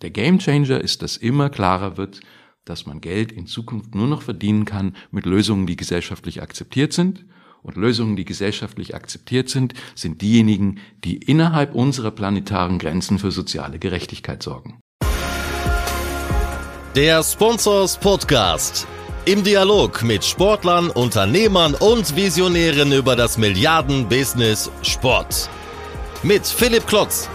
Der Gamechanger ist, dass immer klarer wird, dass man Geld in Zukunft nur noch verdienen kann mit Lösungen, die gesellschaftlich akzeptiert sind. Und Lösungen, die gesellschaftlich akzeptiert sind, sind diejenigen, die innerhalb unserer planetaren Grenzen für soziale Gerechtigkeit sorgen. Der Sponsors Podcast. Im Dialog mit Sportlern, Unternehmern und Visionären über das Milliarden-Business Sport. Mit Philipp Klotz.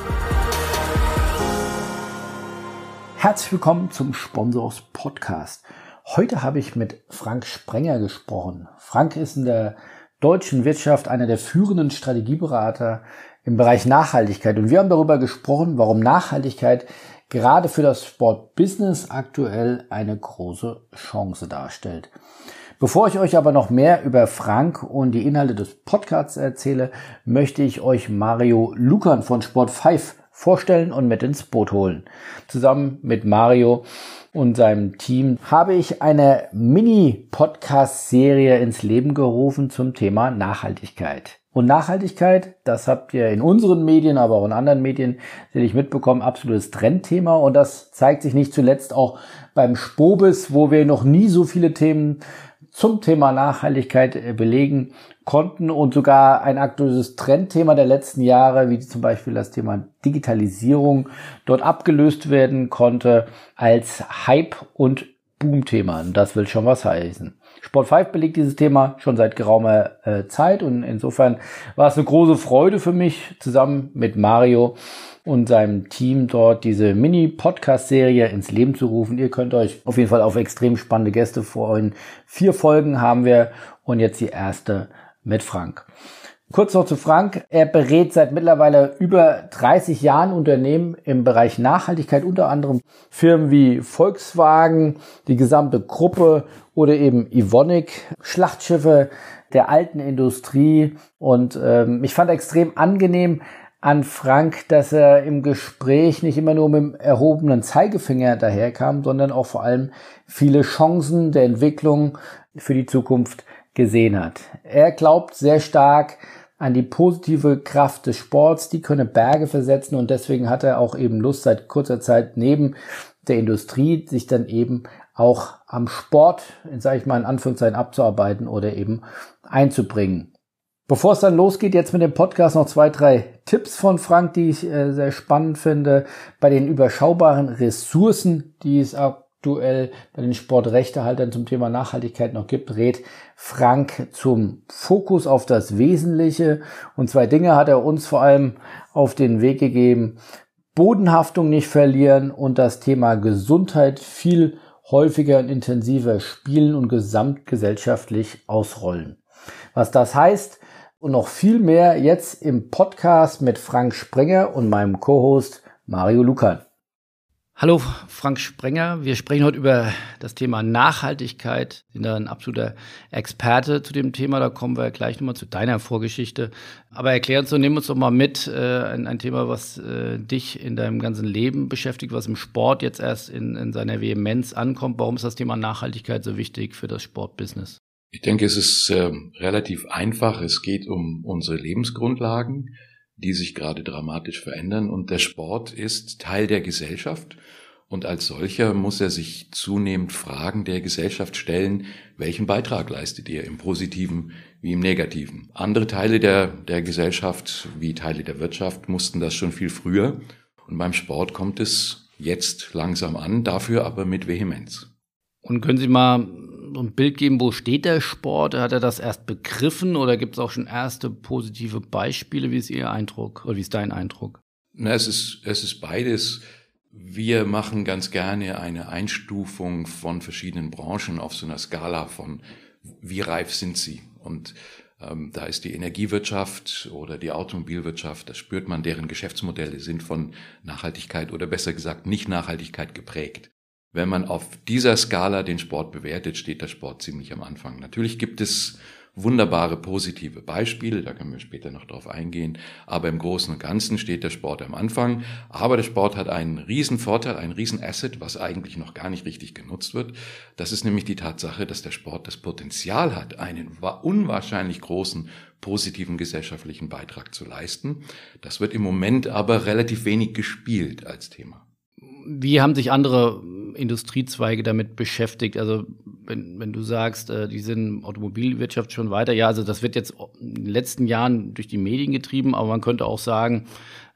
Herzlich willkommen zum Sponsors Podcast. Heute habe ich mit Frank Sprenger gesprochen. Frank ist in der deutschen Wirtschaft einer der führenden Strategieberater im Bereich Nachhaltigkeit. Und wir haben darüber gesprochen, warum Nachhaltigkeit gerade für das Sportbusiness aktuell eine große Chance darstellt. Bevor ich euch aber noch mehr über Frank und die Inhalte des Podcasts erzähle, möchte ich euch Mario Lukan von Sport 5 vorstellen und mit ins Boot holen. Zusammen mit Mario und seinem Team habe ich eine Mini-Podcast-Serie ins Leben gerufen zum Thema Nachhaltigkeit. Und Nachhaltigkeit, das habt ihr in unseren Medien, aber auch in anderen Medien, die ich mitbekommen, absolutes Trendthema. Und das zeigt sich nicht zuletzt auch beim Spobis, wo wir noch nie so viele Themen zum Thema Nachhaltigkeit belegen konnten und sogar ein aktuelles Trendthema der letzten Jahre, wie zum Beispiel das Thema Digitalisierung, dort abgelöst werden konnte als Hype und Boomthema. Das will schon was heißen. Sport 5 belegt dieses Thema schon seit geraumer äh, Zeit und insofern war es eine große Freude für mich, zusammen mit Mario und seinem Team dort diese Mini-Podcast-Serie ins Leben zu rufen. Ihr könnt euch auf jeden Fall auf extrem spannende Gäste freuen. Vier Folgen haben wir und jetzt die erste mit Frank. Kurz noch zu Frank. Er berät seit mittlerweile über 30 Jahren Unternehmen im Bereich Nachhaltigkeit, unter anderem Firmen wie Volkswagen, die gesamte Gruppe oder eben Ivonic, Schlachtschiffe der alten Industrie. Und ähm, ich fand extrem angenehm, an Frank, dass er im Gespräch nicht immer nur mit dem erhobenen Zeigefinger daherkam, sondern auch vor allem viele Chancen der Entwicklung für die Zukunft gesehen hat. Er glaubt sehr stark an die positive Kraft des Sports, die könne Berge versetzen und deswegen hat er auch eben Lust seit kurzer Zeit neben der Industrie sich dann eben auch am Sport, sage ich mal in Anführungszeichen, abzuarbeiten oder eben einzubringen. Bevor es dann losgeht, jetzt mit dem Podcast noch zwei, drei Tipps von Frank, die ich äh, sehr spannend finde. Bei den überschaubaren Ressourcen, die es aktuell bei den Sportrechtehaltern zum Thema Nachhaltigkeit noch gibt, rät Frank zum Fokus auf das Wesentliche. Und zwei Dinge hat er uns vor allem auf den Weg gegeben. Bodenhaftung nicht verlieren und das Thema Gesundheit viel häufiger und intensiver spielen und gesamtgesellschaftlich ausrollen. Was das heißt, und noch viel mehr jetzt im Podcast mit Frank Sprenger und meinem Co-Host Mario Lukan. Hallo Frank Sprenger, wir sprechen heute über das Thema Nachhaltigkeit. Sie sind ein absoluter Experte zu dem Thema, da kommen wir gleich nochmal zu deiner Vorgeschichte. Aber erklär uns und nimm uns doch mal mit, äh, ein, ein, Thema, was äh, dich in deinem ganzen Leben beschäftigt, was im Sport jetzt erst in, in seiner Vehemenz ankommt. Warum ist das Thema Nachhaltigkeit so wichtig für das Sportbusiness? Ich denke, es ist äh, relativ einfach. Es geht um unsere Lebensgrundlagen, die sich gerade dramatisch verändern. Und der Sport ist Teil der Gesellschaft. Und als solcher muss er sich zunehmend Fragen der Gesellschaft stellen, welchen Beitrag leistet ihr im positiven wie im negativen. Andere Teile der, der Gesellschaft, wie Teile der Wirtschaft, mussten das schon viel früher. Und beim Sport kommt es jetzt langsam an, dafür aber mit Vehemenz. Und können Sie mal so ein Bild geben, wo steht der Sport? Hat er das erst begriffen oder gibt es auch schon erste positive Beispiele? Wie ist Ihr Eindruck oder wie ist dein Eindruck? Na, es ist, es ist beides. Wir machen ganz gerne eine Einstufung von verschiedenen Branchen auf so einer Skala von wie reif sind sie? Und ähm, da ist die Energiewirtschaft oder die Automobilwirtschaft, da spürt man, deren Geschäftsmodelle sind von Nachhaltigkeit oder besser gesagt Nicht-Nachhaltigkeit geprägt. Wenn man auf dieser Skala den Sport bewertet, steht der Sport ziemlich am Anfang. Natürlich gibt es wunderbare positive Beispiele, da können wir später noch drauf eingehen, aber im Großen und Ganzen steht der Sport am Anfang. Aber der Sport hat einen riesen Vorteil, einen riesen Asset, was eigentlich noch gar nicht richtig genutzt wird. Das ist nämlich die Tatsache, dass der Sport das Potenzial hat, einen unwahrscheinlich großen positiven gesellschaftlichen Beitrag zu leisten. Das wird im Moment aber relativ wenig gespielt als Thema Wie haben sich andere Industriezweige damit beschäftigt? Also wenn, wenn du sagst, äh, die sind Automobilwirtschaft schon weiter, ja, also das wird jetzt in den letzten Jahren durch die Medien getrieben, aber man könnte auch sagen,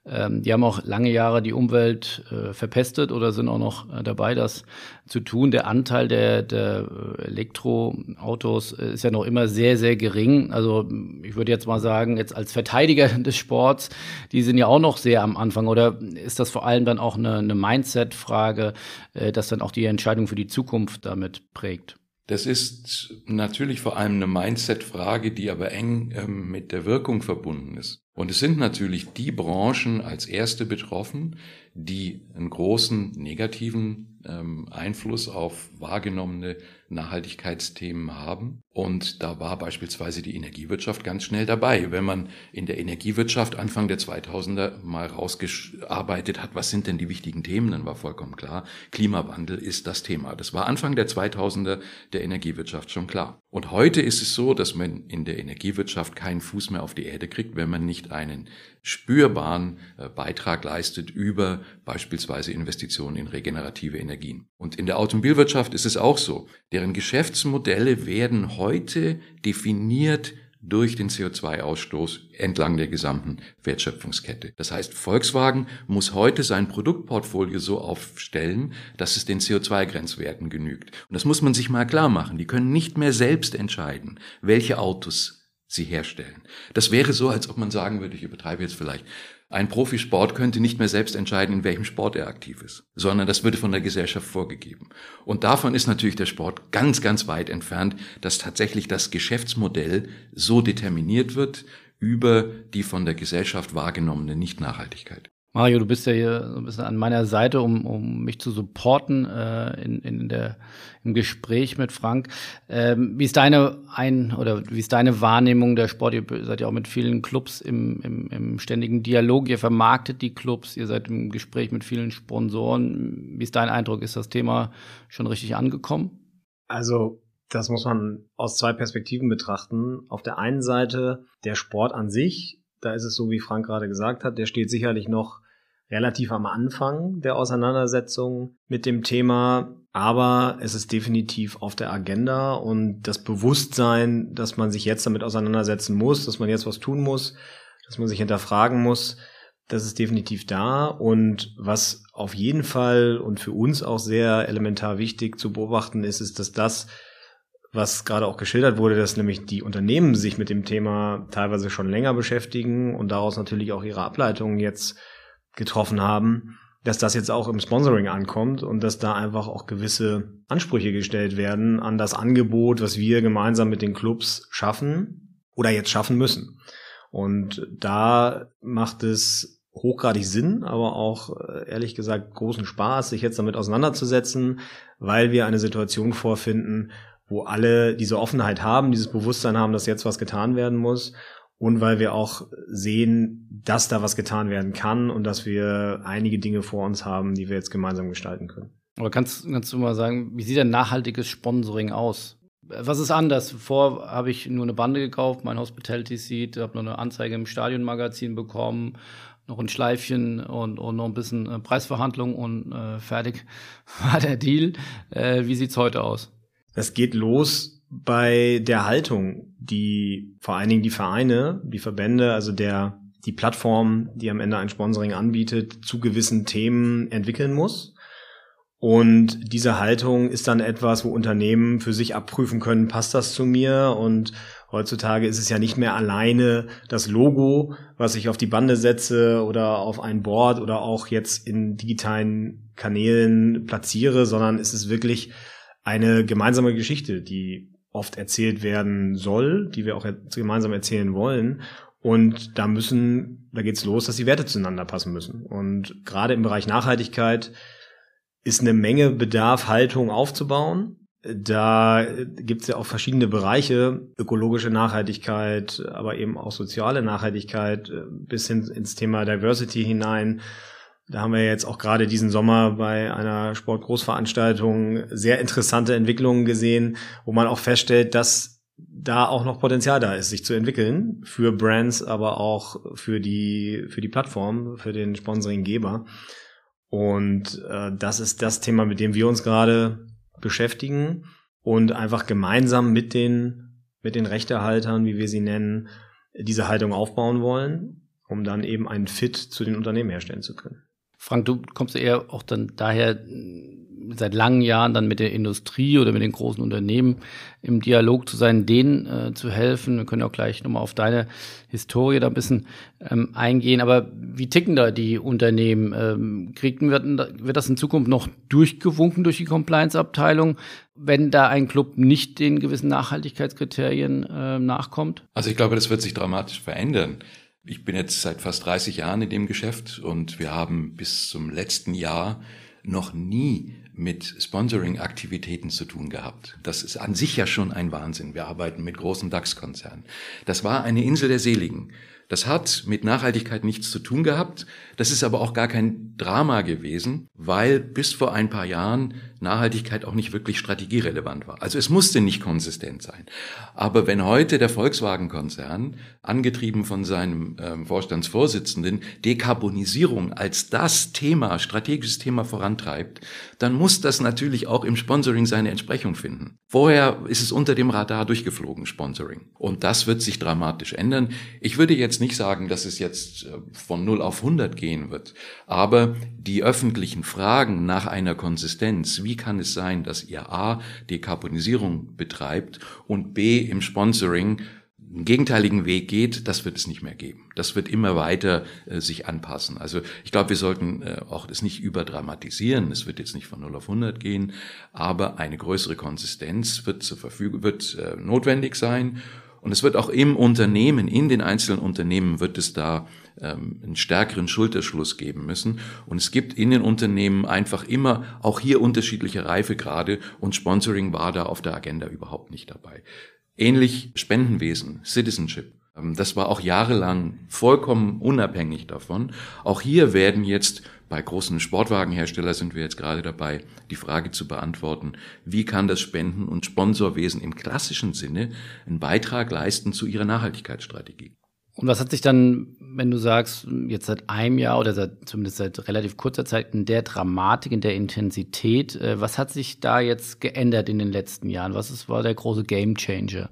ähm, die haben auch lange Jahre die Umwelt äh, verpestet oder sind auch noch äh, dabei, das zu tun. Der Anteil der, der äh, Elektroautos äh, ist ja noch immer sehr, sehr gering. Also ich würde jetzt mal sagen, jetzt als Verteidiger des Sports, die sind ja auch noch sehr am Anfang. Oder ist das vor allem dann auch eine, eine Mindset-Frage, äh, dass dann auch die Entscheidung für die Zukunft damit prägt? Das ist natürlich vor allem eine Mindset-Frage, die aber eng ähm, mit der Wirkung verbunden ist. Und es sind natürlich die Branchen als erste betroffen, die einen großen negativen ähm, Einfluss auf wahrgenommene Nachhaltigkeitsthemen haben. Und da war beispielsweise die Energiewirtschaft ganz schnell dabei. Wenn man in der Energiewirtschaft Anfang der 2000er mal rausgearbeitet hat, was sind denn die wichtigen Themen, dann war vollkommen klar, Klimawandel ist das Thema. Das war Anfang der 2000er der Energiewirtschaft schon klar. Und heute ist es so, dass man in der Energiewirtschaft keinen Fuß mehr auf die Erde kriegt, wenn man nicht einen spürbaren äh, Beitrag leistet über beispielsweise Investitionen in regenerative Energien. Und in der Automobilwirtschaft ist es auch so. Deren Geschäftsmodelle werden heute definiert durch den CO2-Ausstoß entlang der gesamten Wertschöpfungskette. Das heißt, Volkswagen muss heute sein Produktportfolio so aufstellen, dass es den CO2-Grenzwerten genügt. Und das muss man sich mal klar machen. Die können nicht mehr selbst entscheiden, welche Autos sie herstellen. Das wäre so, als ob man sagen würde, ich übertreibe jetzt vielleicht, ein Profisport könnte nicht mehr selbst entscheiden, in welchem Sport er aktiv ist, sondern das würde von der Gesellschaft vorgegeben. Und davon ist natürlich der Sport ganz, ganz weit entfernt, dass tatsächlich das Geschäftsmodell so determiniert wird über die von der Gesellschaft wahrgenommene Nichtnachhaltigkeit. Mario, du bist ja hier so ein bisschen an meiner Seite, um, um mich zu supporten äh, in, in der, im Gespräch mit Frank. Ähm, wie ist deine ein oder wie ist deine Wahrnehmung der Sport? Ihr seid ja auch mit vielen Clubs im, im, im ständigen Dialog. Ihr vermarktet die Clubs. Ihr seid im Gespräch mit vielen Sponsoren. Wie ist dein Eindruck? Ist das Thema schon richtig angekommen? Also das muss man aus zwei Perspektiven betrachten. Auf der einen Seite der Sport an sich. Da ist es so, wie Frank gerade gesagt hat, der steht sicherlich noch relativ am Anfang der Auseinandersetzung mit dem Thema, aber es ist definitiv auf der Agenda und das Bewusstsein, dass man sich jetzt damit auseinandersetzen muss, dass man jetzt was tun muss, dass man sich hinterfragen muss, das ist definitiv da und was auf jeden Fall und für uns auch sehr elementar wichtig zu beobachten ist, ist, dass das, was gerade auch geschildert wurde, dass nämlich die Unternehmen sich mit dem Thema teilweise schon länger beschäftigen und daraus natürlich auch ihre Ableitungen jetzt getroffen haben, dass das jetzt auch im Sponsoring ankommt und dass da einfach auch gewisse Ansprüche gestellt werden an das Angebot, was wir gemeinsam mit den Clubs schaffen oder jetzt schaffen müssen. Und da macht es hochgradig Sinn, aber auch äh, ehrlich gesagt großen Spaß, sich jetzt damit auseinanderzusetzen, weil wir eine Situation vorfinden, wo alle diese Offenheit haben, dieses Bewusstsein haben, dass jetzt was getan werden muss und weil wir auch sehen, dass da was getan werden kann und dass wir einige Dinge vor uns haben, die wir jetzt gemeinsam gestalten können. Aber kannst, kannst du mal sagen, wie sieht ein nachhaltiges Sponsoring aus? Was ist anders? Vor habe ich nur eine Bande gekauft, mein Hospitality Seat, habe noch eine Anzeige im Stadionmagazin bekommen, noch ein Schleifchen und, und noch ein bisschen äh, Preisverhandlung und äh, fertig war der Deal. Äh, wie sieht's heute aus? Das geht los bei der Haltung, die vor allen Dingen die Vereine, die Verbände, also der die Plattform, die am Ende ein Sponsoring anbietet, zu gewissen Themen entwickeln muss. Und diese Haltung ist dann etwas, wo Unternehmen für sich abprüfen können, passt das zu mir? Und heutzutage ist es ja nicht mehr alleine das Logo, was ich auf die Bande setze oder auf ein Board oder auch jetzt in digitalen Kanälen platziere, sondern es ist wirklich eine gemeinsame Geschichte, die oft erzählt werden soll, die wir auch gemeinsam erzählen wollen. Und da müssen, da geht's los, dass die Werte zueinander passen müssen. Und gerade im Bereich Nachhaltigkeit ist eine Menge Bedarf, Haltung aufzubauen. Da gibt's ja auch verschiedene Bereiche, ökologische Nachhaltigkeit, aber eben auch soziale Nachhaltigkeit bis hin ins Thema Diversity hinein. Da haben wir jetzt auch gerade diesen Sommer bei einer Sportgroßveranstaltung sehr interessante Entwicklungen gesehen, wo man auch feststellt, dass da auch noch Potenzial da ist, sich zu entwickeln für Brands, aber auch für die für die Plattform, für den Sponsoringgeber. Und äh, das ist das Thema, mit dem wir uns gerade beschäftigen und einfach gemeinsam mit den, mit den Rechtehaltern, wie wir sie nennen, diese Haltung aufbauen wollen, um dann eben einen Fit zu den Unternehmen herstellen zu können. Frank, du kommst eher auch dann daher seit langen Jahren dann mit der Industrie oder mit den großen Unternehmen im Dialog zu sein, denen äh, zu helfen. Wir können auch gleich nochmal auf deine Historie da ein bisschen ähm, eingehen. Aber wie ticken da die Unternehmen? Ähm, kriegen wir, wird das in Zukunft noch durchgewunken durch die Compliance-Abteilung, wenn da ein Club nicht den gewissen Nachhaltigkeitskriterien äh, nachkommt? Also ich glaube, das wird sich dramatisch verändern. Ich bin jetzt seit fast 30 Jahren in dem Geschäft und wir haben bis zum letzten Jahr noch nie mit Sponsoring-Aktivitäten zu tun gehabt. Das ist an sich ja schon ein Wahnsinn. Wir arbeiten mit großen DAX-Konzernen. Das war eine Insel der Seligen. Das hat mit Nachhaltigkeit nichts zu tun gehabt. Das ist aber auch gar kein Drama gewesen, weil bis vor ein paar Jahren Nachhaltigkeit auch nicht wirklich strategierelevant war. Also es musste nicht konsistent sein. Aber wenn heute der Volkswagen-Konzern, angetrieben von seinem äh, Vorstandsvorsitzenden, Dekarbonisierung als das Thema, strategisches Thema vorantreibt, dann muss das natürlich auch im Sponsoring seine Entsprechung finden. Vorher ist es unter dem Radar durchgeflogen, Sponsoring. Und das wird sich dramatisch ändern. Ich würde jetzt nicht sagen, dass es jetzt äh, von 0 auf 100 gehen wird. Aber die öffentlichen Fragen nach einer Konsistenz, wie kann es sein, dass ihr A Dekarbonisierung betreibt und B im Sponsoring einen gegenteiligen Weg geht, das wird es nicht mehr geben. Das wird immer weiter äh, sich anpassen. Also ich glaube, wir sollten äh, auch das nicht überdramatisieren. Es wird jetzt nicht von 0 auf 100 gehen, aber eine größere Konsistenz wird zur Verfügung, wird äh, notwendig sein. Und es wird auch im Unternehmen, in den einzelnen Unternehmen wird es da ähm, einen stärkeren Schulterschluss geben müssen. Und es gibt in den Unternehmen einfach immer auch hier unterschiedliche Reifegrade und Sponsoring war da auf der Agenda überhaupt nicht dabei. Ähnlich Spendenwesen, Citizenship. Ähm, das war auch jahrelang vollkommen unabhängig davon. Auch hier werden jetzt bei großen Sportwagenherstellern sind wir jetzt gerade dabei, die Frage zu beantworten, wie kann das Spenden- und Sponsorwesen im klassischen Sinne einen Beitrag leisten zu ihrer Nachhaltigkeitsstrategie. Und was hat sich dann, wenn du sagst, jetzt seit einem Jahr oder seit, zumindest seit relativ kurzer Zeit in der Dramatik, in der Intensität, äh, was hat sich da jetzt geändert in den letzten Jahren? Was ist, war der große Gamechanger?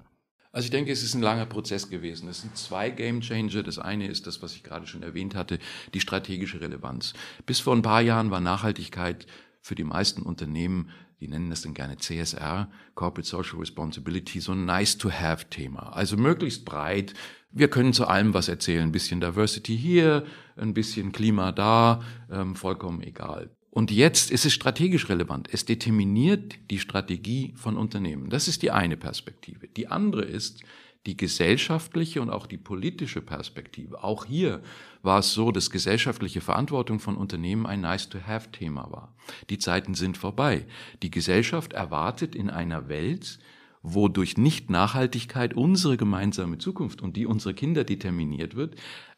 Also ich denke, es ist ein langer Prozess gewesen. Es sind zwei Gamechanger. Das eine ist das, was ich gerade schon erwähnt hatte, die strategische Relevanz. Bis vor ein paar Jahren war Nachhaltigkeit für die meisten Unternehmen die nennen das dann gerne CSR, Corporate Social Responsibility, so ein Nice-to-Have-Thema. Also möglichst breit. Wir können zu allem was erzählen. Ein bisschen Diversity hier, ein bisschen Klima da, ähm, vollkommen egal. Und jetzt ist es strategisch relevant. Es determiniert die Strategie von Unternehmen. Das ist die eine Perspektive. Die andere ist, die gesellschaftliche und auch die politische Perspektive. Auch hier war es so, dass gesellschaftliche Verantwortung von Unternehmen ein Nice-to-Have-Thema war. Die Zeiten sind vorbei. Die Gesellschaft erwartet in einer Welt, wo durch Nicht-Nachhaltigkeit unsere gemeinsame Zukunft und die unserer Kinder determiniert wird,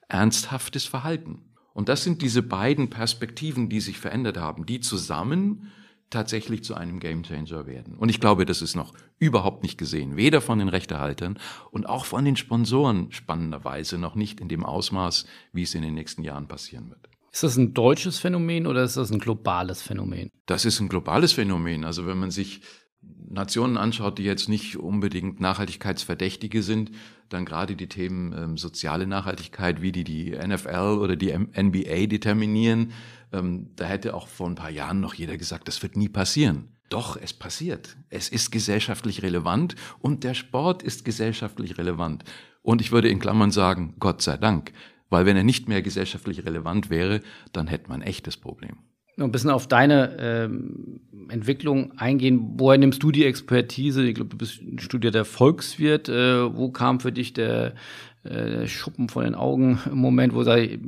ernsthaftes Verhalten. Und das sind diese beiden Perspektiven, die sich verändert haben, die zusammen tatsächlich zu einem Gamechanger werden. Und ich glaube, das ist noch überhaupt nicht gesehen, weder von den Rechtehaltern und auch von den Sponsoren spannenderweise noch nicht in dem Ausmaß, wie es in den nächsten Jahren passieren wird. Ist das ein deutsches Phänomen oder ist das ein globales Phänomen? Das ist ein globales Phänomen. Also wenn man sich Nationen anschaut, die jetzt nicht unbedingt Nachhaltigkeitsverdächtige sind, dann gerade die Themen ähm, soziale Nachhaltigkeit, wie die die NFL oder die NBA determinieren, ähm, da hätte auch vor ein paar Jahren noch jeder gesagt, das wird nie passieren. Doch, es passiert. Es ist gesellschaftlich relevant und der Sport ist gesellschaftlich relevant. Und ich würde in Klammern sagen, Gott sei Dank, weil wenn er nicht mehr gesellschaftlich relevant wäre, dann hätte man ein echtes Problem. Noch ein bisschen auf deine ähm, Entwicklung eingehen. Woher nimmst du die Expertise? Ich glaube, du bist ein studierter Volkswirt. Äh, wo kam für dich der äh, Schuppen von den Augen im Moment, wo sage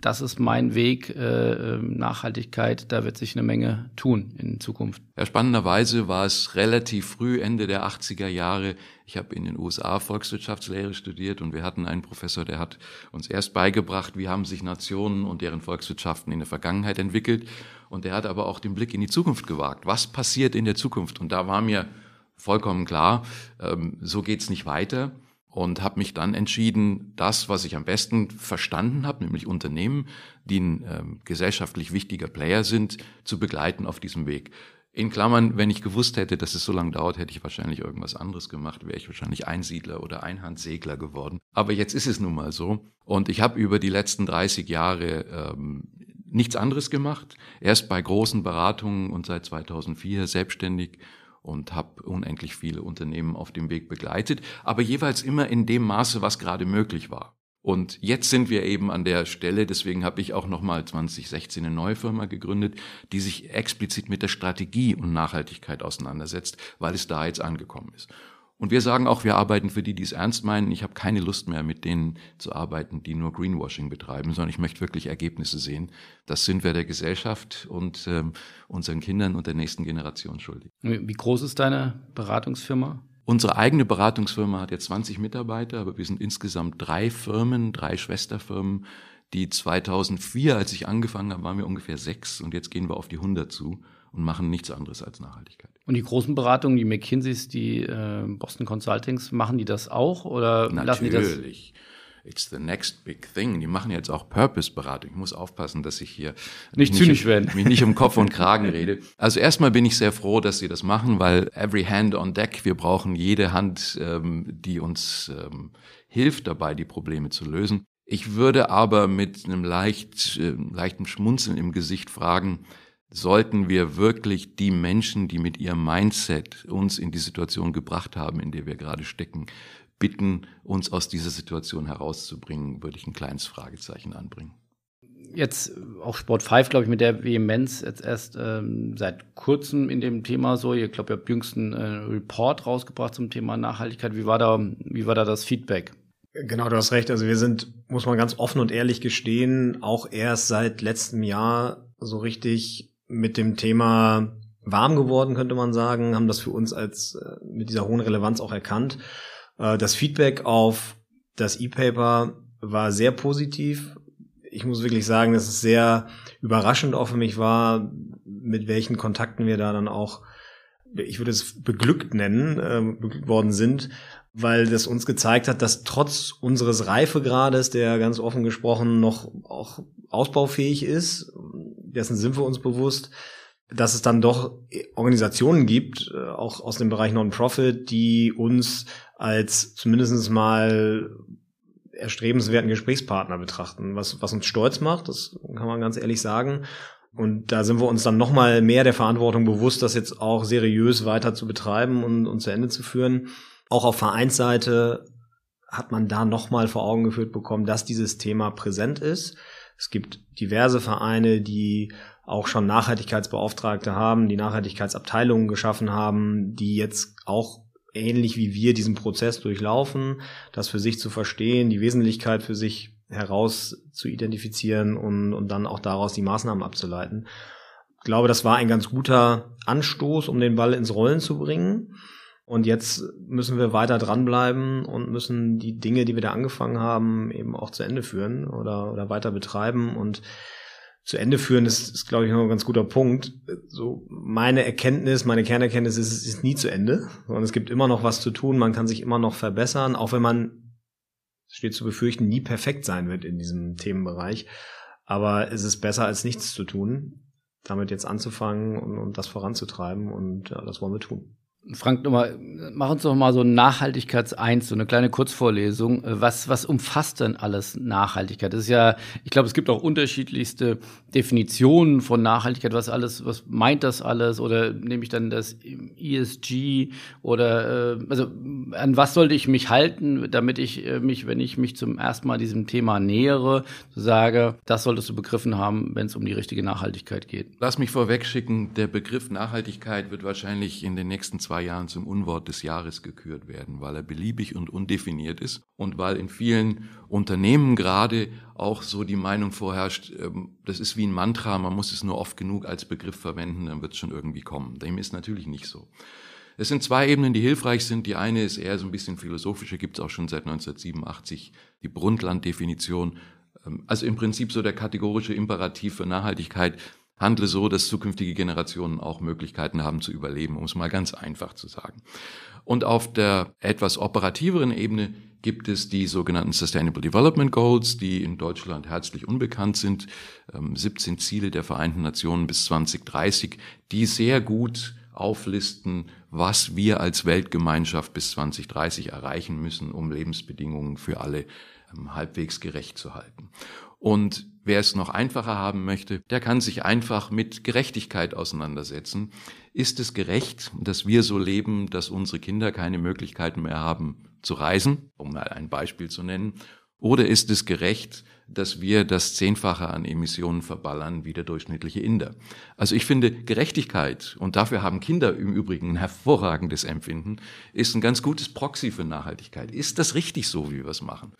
das ist mein Weg, äh, ähm, Nachhaltigkeit, da wird sich eine Menge tun in Zukunft. Ja, spannenderweise war es relativ früh, Ende der 80er Jahre. Ich habe in den USA Volkswirtschaftslehre studiert und wir hatten einen Professor, der hat uns erst beigebracht, wie haben sich Nationen und deren Volkswirtschaften in der Vergangenheit entwickelt. Und der hat aber auch den Blick in die Zukunft gewagt. Was passiert in der Zukunft? Und da war mir vollkommen klar, ähm, so geht's nicht weiter. Und habe mich dann entschieden, das, was ich am besten verstanden habe, nämlich Unternehmen, die ein äh, gesellschaftlich wichtiger Player sind, zu begleiten auf diesem Weg. In Klammern, wenn ich gewusst hätte, dass es so lange dauert, hätte ich wahrscheinlich irgendwas anderes gemacht, wäre ich wahrscheinlich Einsiedler oder Einhandsegler geworden. Aber jetzt ist es nun mal so. Und ich habe über die letzten 30 Jahre ähm, nichts anderes gemacht. Erst bei großen Beratungen und seit 2004 selbstständig und habe unendlich viele Unternehmen auf dem Weg begleitet, aber jeweils immer in dem Maße, was gerade möglich war. Und jetzt sind wir eben an der Stelle, deswegen habe ich auch nochmal 2016 eine neue Firma gegründet, die sich explizit mit der Strategie und Nachhaltigkeit auseinandersetzt, weil es da jetzt angekommen ist. Und wir sagen auch, wir arbeiten für die, die es ernst meinen. Ich habe keine Lust mehr, mit denen zu arbeiten, die nur Greenwashing betreiben, sondern ich möchte wirklich Ergebnisse sehen. Das sind wir der Gesellschaft und ähm, unseren Kindern und der nächsten Generation schuldig. Wie groß ist deine Beratungsfirma? Unsere eigene Beratungsfirma hat jetzt 20 Mitarbeiter, aber wir sind insgesamt drei Firmen, drei Schwesterfirmen, die 2004, als ich angefangen habe, waren wir ungefähr sechs und jetzt gehen wir auf die 100 zu und machen nichts anderes als Nachhaltigkeit. Und die großen Beratungen, die McKinseys, die äh, Boston Consultings, machen die das auch oder Natürlich. lassen die das? It's the next big thing. Die machen jetzt auch Purpose-Beratung. Ich muss aufpassen, dass ich hier nicht zynisch werden. Mich nicht um Kopf und Kragen rede. Also erstmal bin ich sehr froh, dass sie das machen, weil every hand on deck. Wir brauchen jede Hand, ähm, die uns ähm, hilft dabei, die Probleme zu lösen. Ich würde aber mit einem leicht, äh, leichten Schmunzeln im Gesicht fragen, sollten wir wirklich die Menschen, die mit ihrem Mindset uns in die Situation gebracht haben, in der wir gerade stecken, bitten, uns aus dieser Situation herauszubringen, würde ich ein kleines Fragezeichen anbringen. Jetzt auch Sport 5, glaube ich, mit der Vehemenz jetzt erst ähm, seit kurzem in dem Thema so. Ich glaube, ihr habt jüngsten äh, Report rausgebracht zum Thema Nachhaltigkeit. Wie war da, wie war da das Feedback? Genau, du hast recht. Also wir sind, muss man ganz offen und ehrlich gestehen, auch erst seit letztem Jahr so richtig mit dem Thema warm geworden, könnte man sagen, haben das für uns als äh, mit dieser hohen Relevanz auch erkannt. Äh, das Feedback auf das E-Paper war sehr positiv. Ich muss wirklich sagen, dass es sehr überraschend auch für mich war, mit welchen Kontakten wir da dann auch, ich würde es beglückt nennen, äh, beglückt worden sind, weil das uns gezeigt hat, dass trotz unseres Reifegrades, der ganz offen gesprochen noch auch ausbaufähig ist, dessen sind wir uns bewusst, dass es dann doch Organisationen gibt, äh, auch aus dem Bereich Non-Profit, die uns als zumindest mal erstrebenswerten Gesprächspartner betrachten, was, was uns stolz macht, das kann man ganz ehrlich sagen. Und da sind wir uns dann nochmal mehr der Verantwortung bewusst, das jetzt auch seriös weiter zu betreiben und, und zu Ende zu führen. Auch auf Vereinsseite hat man da nochmal vor Augen geführt bekommen, dass dieses Thema präsent ist. Es gibt diverse Vereine, die auch schon Nachhaltigkeitsbeauftragte haben, die Nachhaltigkeitsabteilungen geschaffen haben, die jetzt auch ähnlich wie wir diesen Prozess durchlaufen, das für sich zu verstehen, die Wesentlichkeit für sich heraus zu identifizieren und, und dann auch daraus die Maßnahmen abzuleiten. Ich glaube, das war ein ganz guter Anstoß, um den Ball ins Rollen zu bringen. Und jetzt müssen wir weiter dranbleiben und müssen die Dinge, die wir da angefangen haben, eben auch zu Ende führen oder, oder weiter betreiben. Und zu Ende führen ist, ist glaube ich, noch ein ganz guter Punkt. So meine Erkenntnis, meine Kernerkenntnis ist, es ist nie zu Ende, sondern es gibt immer noch was zu tun. Man kann sich immer noch verbessern, auch wenn man, steht zu befürchten, nie perfekt sein wird in diesem Themenbereich. Aber es ist besser, als nichts zu tun, damit jetzt anzufangen und, und das voranzutreiben. Und ja, das wollen wir tun. Frank, nochmal, mach uns doch mal so Nachhaltigkeits eins, so eine kleine Kurzvorlesung. Was, was umfasst denn alles Nachhaltigkeit? Das ist ja, ich glaube, es gibt auch unterschiedlichste Definitionen von Nachhaltigkeit. Was alles, was meint das alles? Oder nehme ich dann das ESG? Oder, äh, also, an was sollte ich mich halten, damit ich äh, mich, wenn ich mich zum ersten Mal diesem Thema nähere, sage, das solltest du begriffen haben, wenn es um die richtige Nachhaltigkeit geht? Lass mich vorwegschicken, der Begriff Nachhaltigkeit wird wahrscheinlich in den nächsten zwei zwei Jahren zum Unwort des Jahres gekürt werden, weil er beliebig und undefiniert ist und weil in vielen Unternehmen gerade auch so die Meinung vorherrscht, ähm, das ist wie ein Mantra, man muss es nur oft genug als Begriff verwenden, dann wird es schon irgendwie kommen. Dem ist natürlich nicht so. Es sind zwei Ebenen, die hilfreich sind. Die eine ist eher so ein bisschen philosophische, gibt es auch schon seit 1987, die Brundtland-Definition. Ähm, also im Prinzip so der kategorische Imperativ für Nachhaltigkeit handle so, dass zukünftige Generationen auch Möglichkeiten haben zu überleben, um es mal ganz einfach zu sagen. Und auf der etwas operativeren Ebene gibt es die sogenannten Sustainable Development Goals, die in Deutschland herzlich unbekannt sind. 17 ähm, Ziele der Vereinten Nationen bis 2030, die sehr gut auflisten, was wir als Weltgemeinschaft bis 2030 erreichen müssen, um Lebensbedingungen für alle ähm, halbwegs gerecht zu halten. Und wer es noch einfacher haben möchte, der kann sich einfach mit Gerechtigkeit auseinandersetzen. Ist es gerecht, dass wir so leben, dass unsere Kinder keine Möglichkeiten mehr haben zu reisen, um mal ein Beispiel zu nennen? Oder ist es gerecht, dass wir das Zehnfache an Emissionen verballern wie der durchschnittliche Inder? Also ich finde, Gerechtigkeit, und dafür haben Kinder im Übrigen ein hervorragendes Empfinden, ist ein ganz gutes Proxy für Nachhaltigkeit. Ist das richtig so, wie wir es machen?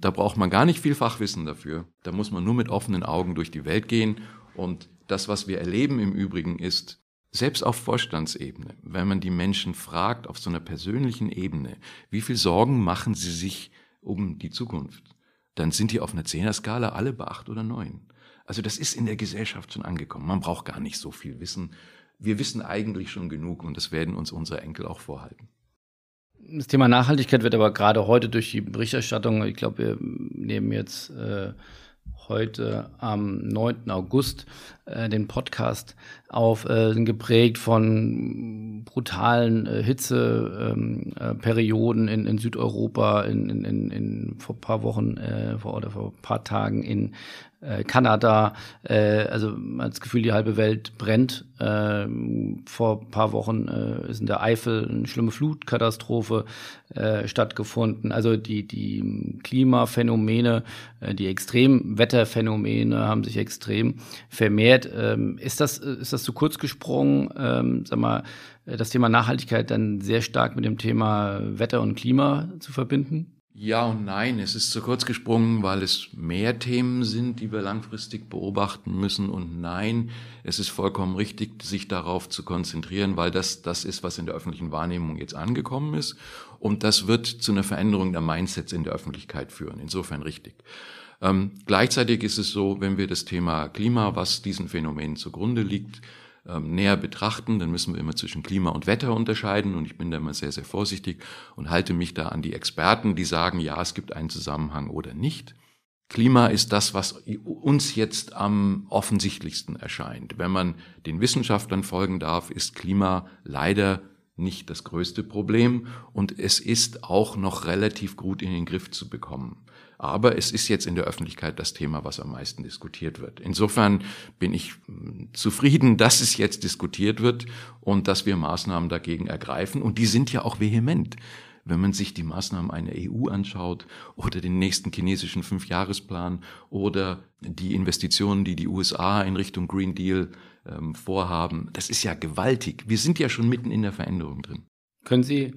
Da braucht man gar nicht viel Fachwissen dafür. Da muss man nur mit offenen Augen durch die Welt gehen. Und das, was wir erleben im Übrigen, ist, selbst auf Vorstandsebene, wenn man die Menschen fragt, auf so einer persönlichen Ebene, wie viel Sorgen machen sie sich um die Zukunft, dann sind die auf einer Zehner-Skala alle bei acht oder neun. Also das ist in der Gesellschaft schon angekommen. Man braucht gar nicht so viel Wissen. Wir wissen eigentlich schon genug und das werden uns unsere Enkel auch vorhalten. Das Thema Nachhaltigkeit wird aber gerade heute durch die Berichterstattung, ich glaube, wir nehmen jetzt äh, heute am 9. August äh, den Podcast auf, äh, geprägt von brutalen äh, Hitzeperioden ähm, äh, in, in Südeuropa, in, in, in, in vor ein paar Wochen äh, vor, oder vor ein paar Tagen in äh, Kanada, äh, also man hat das Gefühl, die halbe Welt brennt. Äh, vor ein paar Wochen äh, ist in der Eifel eine schlimme Flutkatastrophe äh, stattgefunden. Also die, die Klimaphänomene, äh, die Extremwetterphänomene haben sich extrem vermehrt. Ähm, ist, das, ist das zu kurz gesprungen, ähm, sag mal, das Thema Nachhaltigkeit dann sehr stark mit dem Thema Wetter und Klima zu verbinden? Ja und nein. Es ist zu kurz gesprungen, weil es mehr Themen sind, die wir langfristig beobachten müssen. Und nein, es ist vollkommen richtig, sich darauf zu konzentrieren, weil das das ist, was in der öffentlichen Wahrnehmung jetzt angekommen ist. Und das wird zu einer Veränderung der Mindsets in der Öffentlichkeit führen. Insofern richtig. Ähm, gleichzeitig ist es so, wenn wir das Thema Klima, was diesen Phänomenen zugrunde liegt, ähm, näher betrachten, dann müssen wir immer zwischen Klima und Wetter unterscheiden und ich bin da immer sehr, sehr vorsichtig und halte mich da an die Experten, die sagen, ja, es gibt einen Zusammenhang oder nicht. Klima ist das, was uns jetzt am offensichtlichsten erscheint. Wenn man den Wissenschaftlern folgen darf, ist Klima leider nicht das größte Problem und es ist auch noch relativ gut in den Griff zu bekommen. Aber es ist jetzt in der Öffentlichkeit das Thema, was am meisten diskutiert wird. Insofern bin ich hm, zufrieden, dass es jetzt diskutiert wird und dass wir Maßnahmen dagegen ergreifen. Und die sind ja auch vehement. Wenn man sich die Maßnahmen einer EU anschaut oder den nächsten chinesischen Fünfjahresplan oder die Investitionen, die die USA in Richtung Green Deal ähm, vorhaben, das ist ja gewaltig. Wir sind ja schon mitten in der Veränderung drin. Können Sie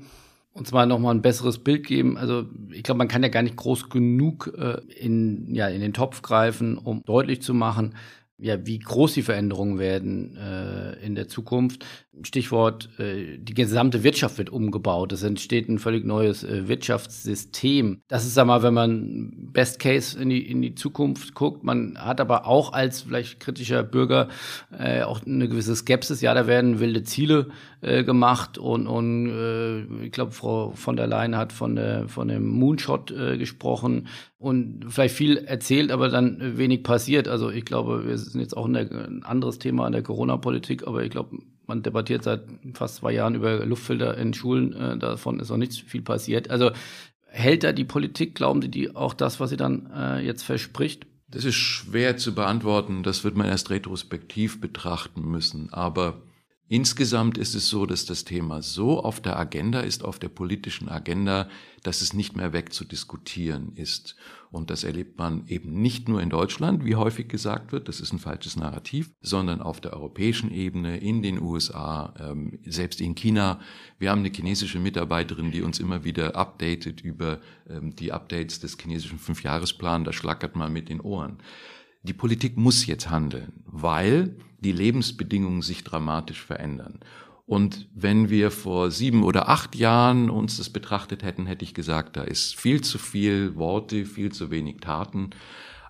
uns mal nochmal ein besseres Bild geben. Also ich glaube, man kann ja gar nicht groß genug äh, in, ja, in den Topf greifen, um deutlich zu machen, ja, wie groß die Veränderungen werden äh, in der Zukunft. Stichwort, äh, die gesamte Wirtschaft wird umgebaut. Es entsteht ein völlig neues äh, Wirtschaftssystem. Das ist, sag mal, wenn man Best Case in die, in die Zukunft guckt. Man hat aber auch als vielleicht kritischer Bürger äh, auch eine gewisse Skepsis. Ja, da werden wilde Ziele äh, gemacht und, und äh, ich glaube, Frau von der Leyen hat von, der, von dem Moonshot äh, gesprochen und vielleicht viel erzählt, aber dann wenig passiert. Also ich glaube, wir sind jetzt auch der, ein anderes Thema in der Corona-Politik, aber ich glaube, man debattiert seit fast zwei Jahren über Luftfilter in Schulen. Äh, davon ist noch nicht viel passiert. Also hält da die Politik, glauben Sie, die auch das, was sie dann äh, jetzt verspricht? Das ist schwer zu beantworten. Das wird man erst retrospektiv betrachten müssen. Aber Insgesamt ist es so, dass das Thema so auf der Agenda ist, auf der politischen Agenda, dass es nicht mehr wegzudiskutieren ist. Und das erlebt man eben nicht nur in Deutschland, wie häufig gesagt wird, das ist ein falsches Narrativ, sondern auf der europäischen Ebene, in den USA, ähm, selbst in China. Wir haben eine chinesische Mitarbeiterin, die uns immer wieder updatet über ähm, die Updates des chinesischen Fünfjahresplans. Da schlackert man mit den Ohren. Die Politik muss jetzt handeln, weil die Lebensbedingungen sich dramatisch verändern. Und wenn wir vor sieben oder acht Jahren uns das betrachtet hätten, hätte ich gesagt, da ist viel zu viel Worte, viel zu wenig Taten.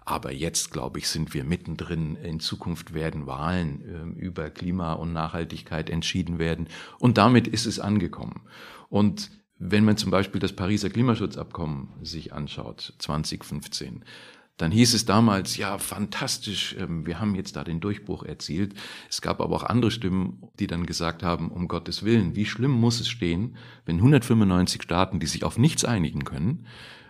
Aber jetzt, glaube ich, sind wir mittendrin. In Zukunft werden Wahlen äh, über Klima und Nachhaltigkeit entschieden werden. Und damit ist es angekommen. Und wenn man zum Beispiel das Pariser Klimaschutzabkommen sich anschaut, 2015, dann hieß es damals, ja, fantastisch, ähm, wir haben jetzt da den Durchbruch erzielt. Es gab aber auch andere Stimmen, die dann gesagt haben, um Gottes Willen, wie schlimm muss es stehen, wenn 195 Staaten, die sich auf nichts einigen können,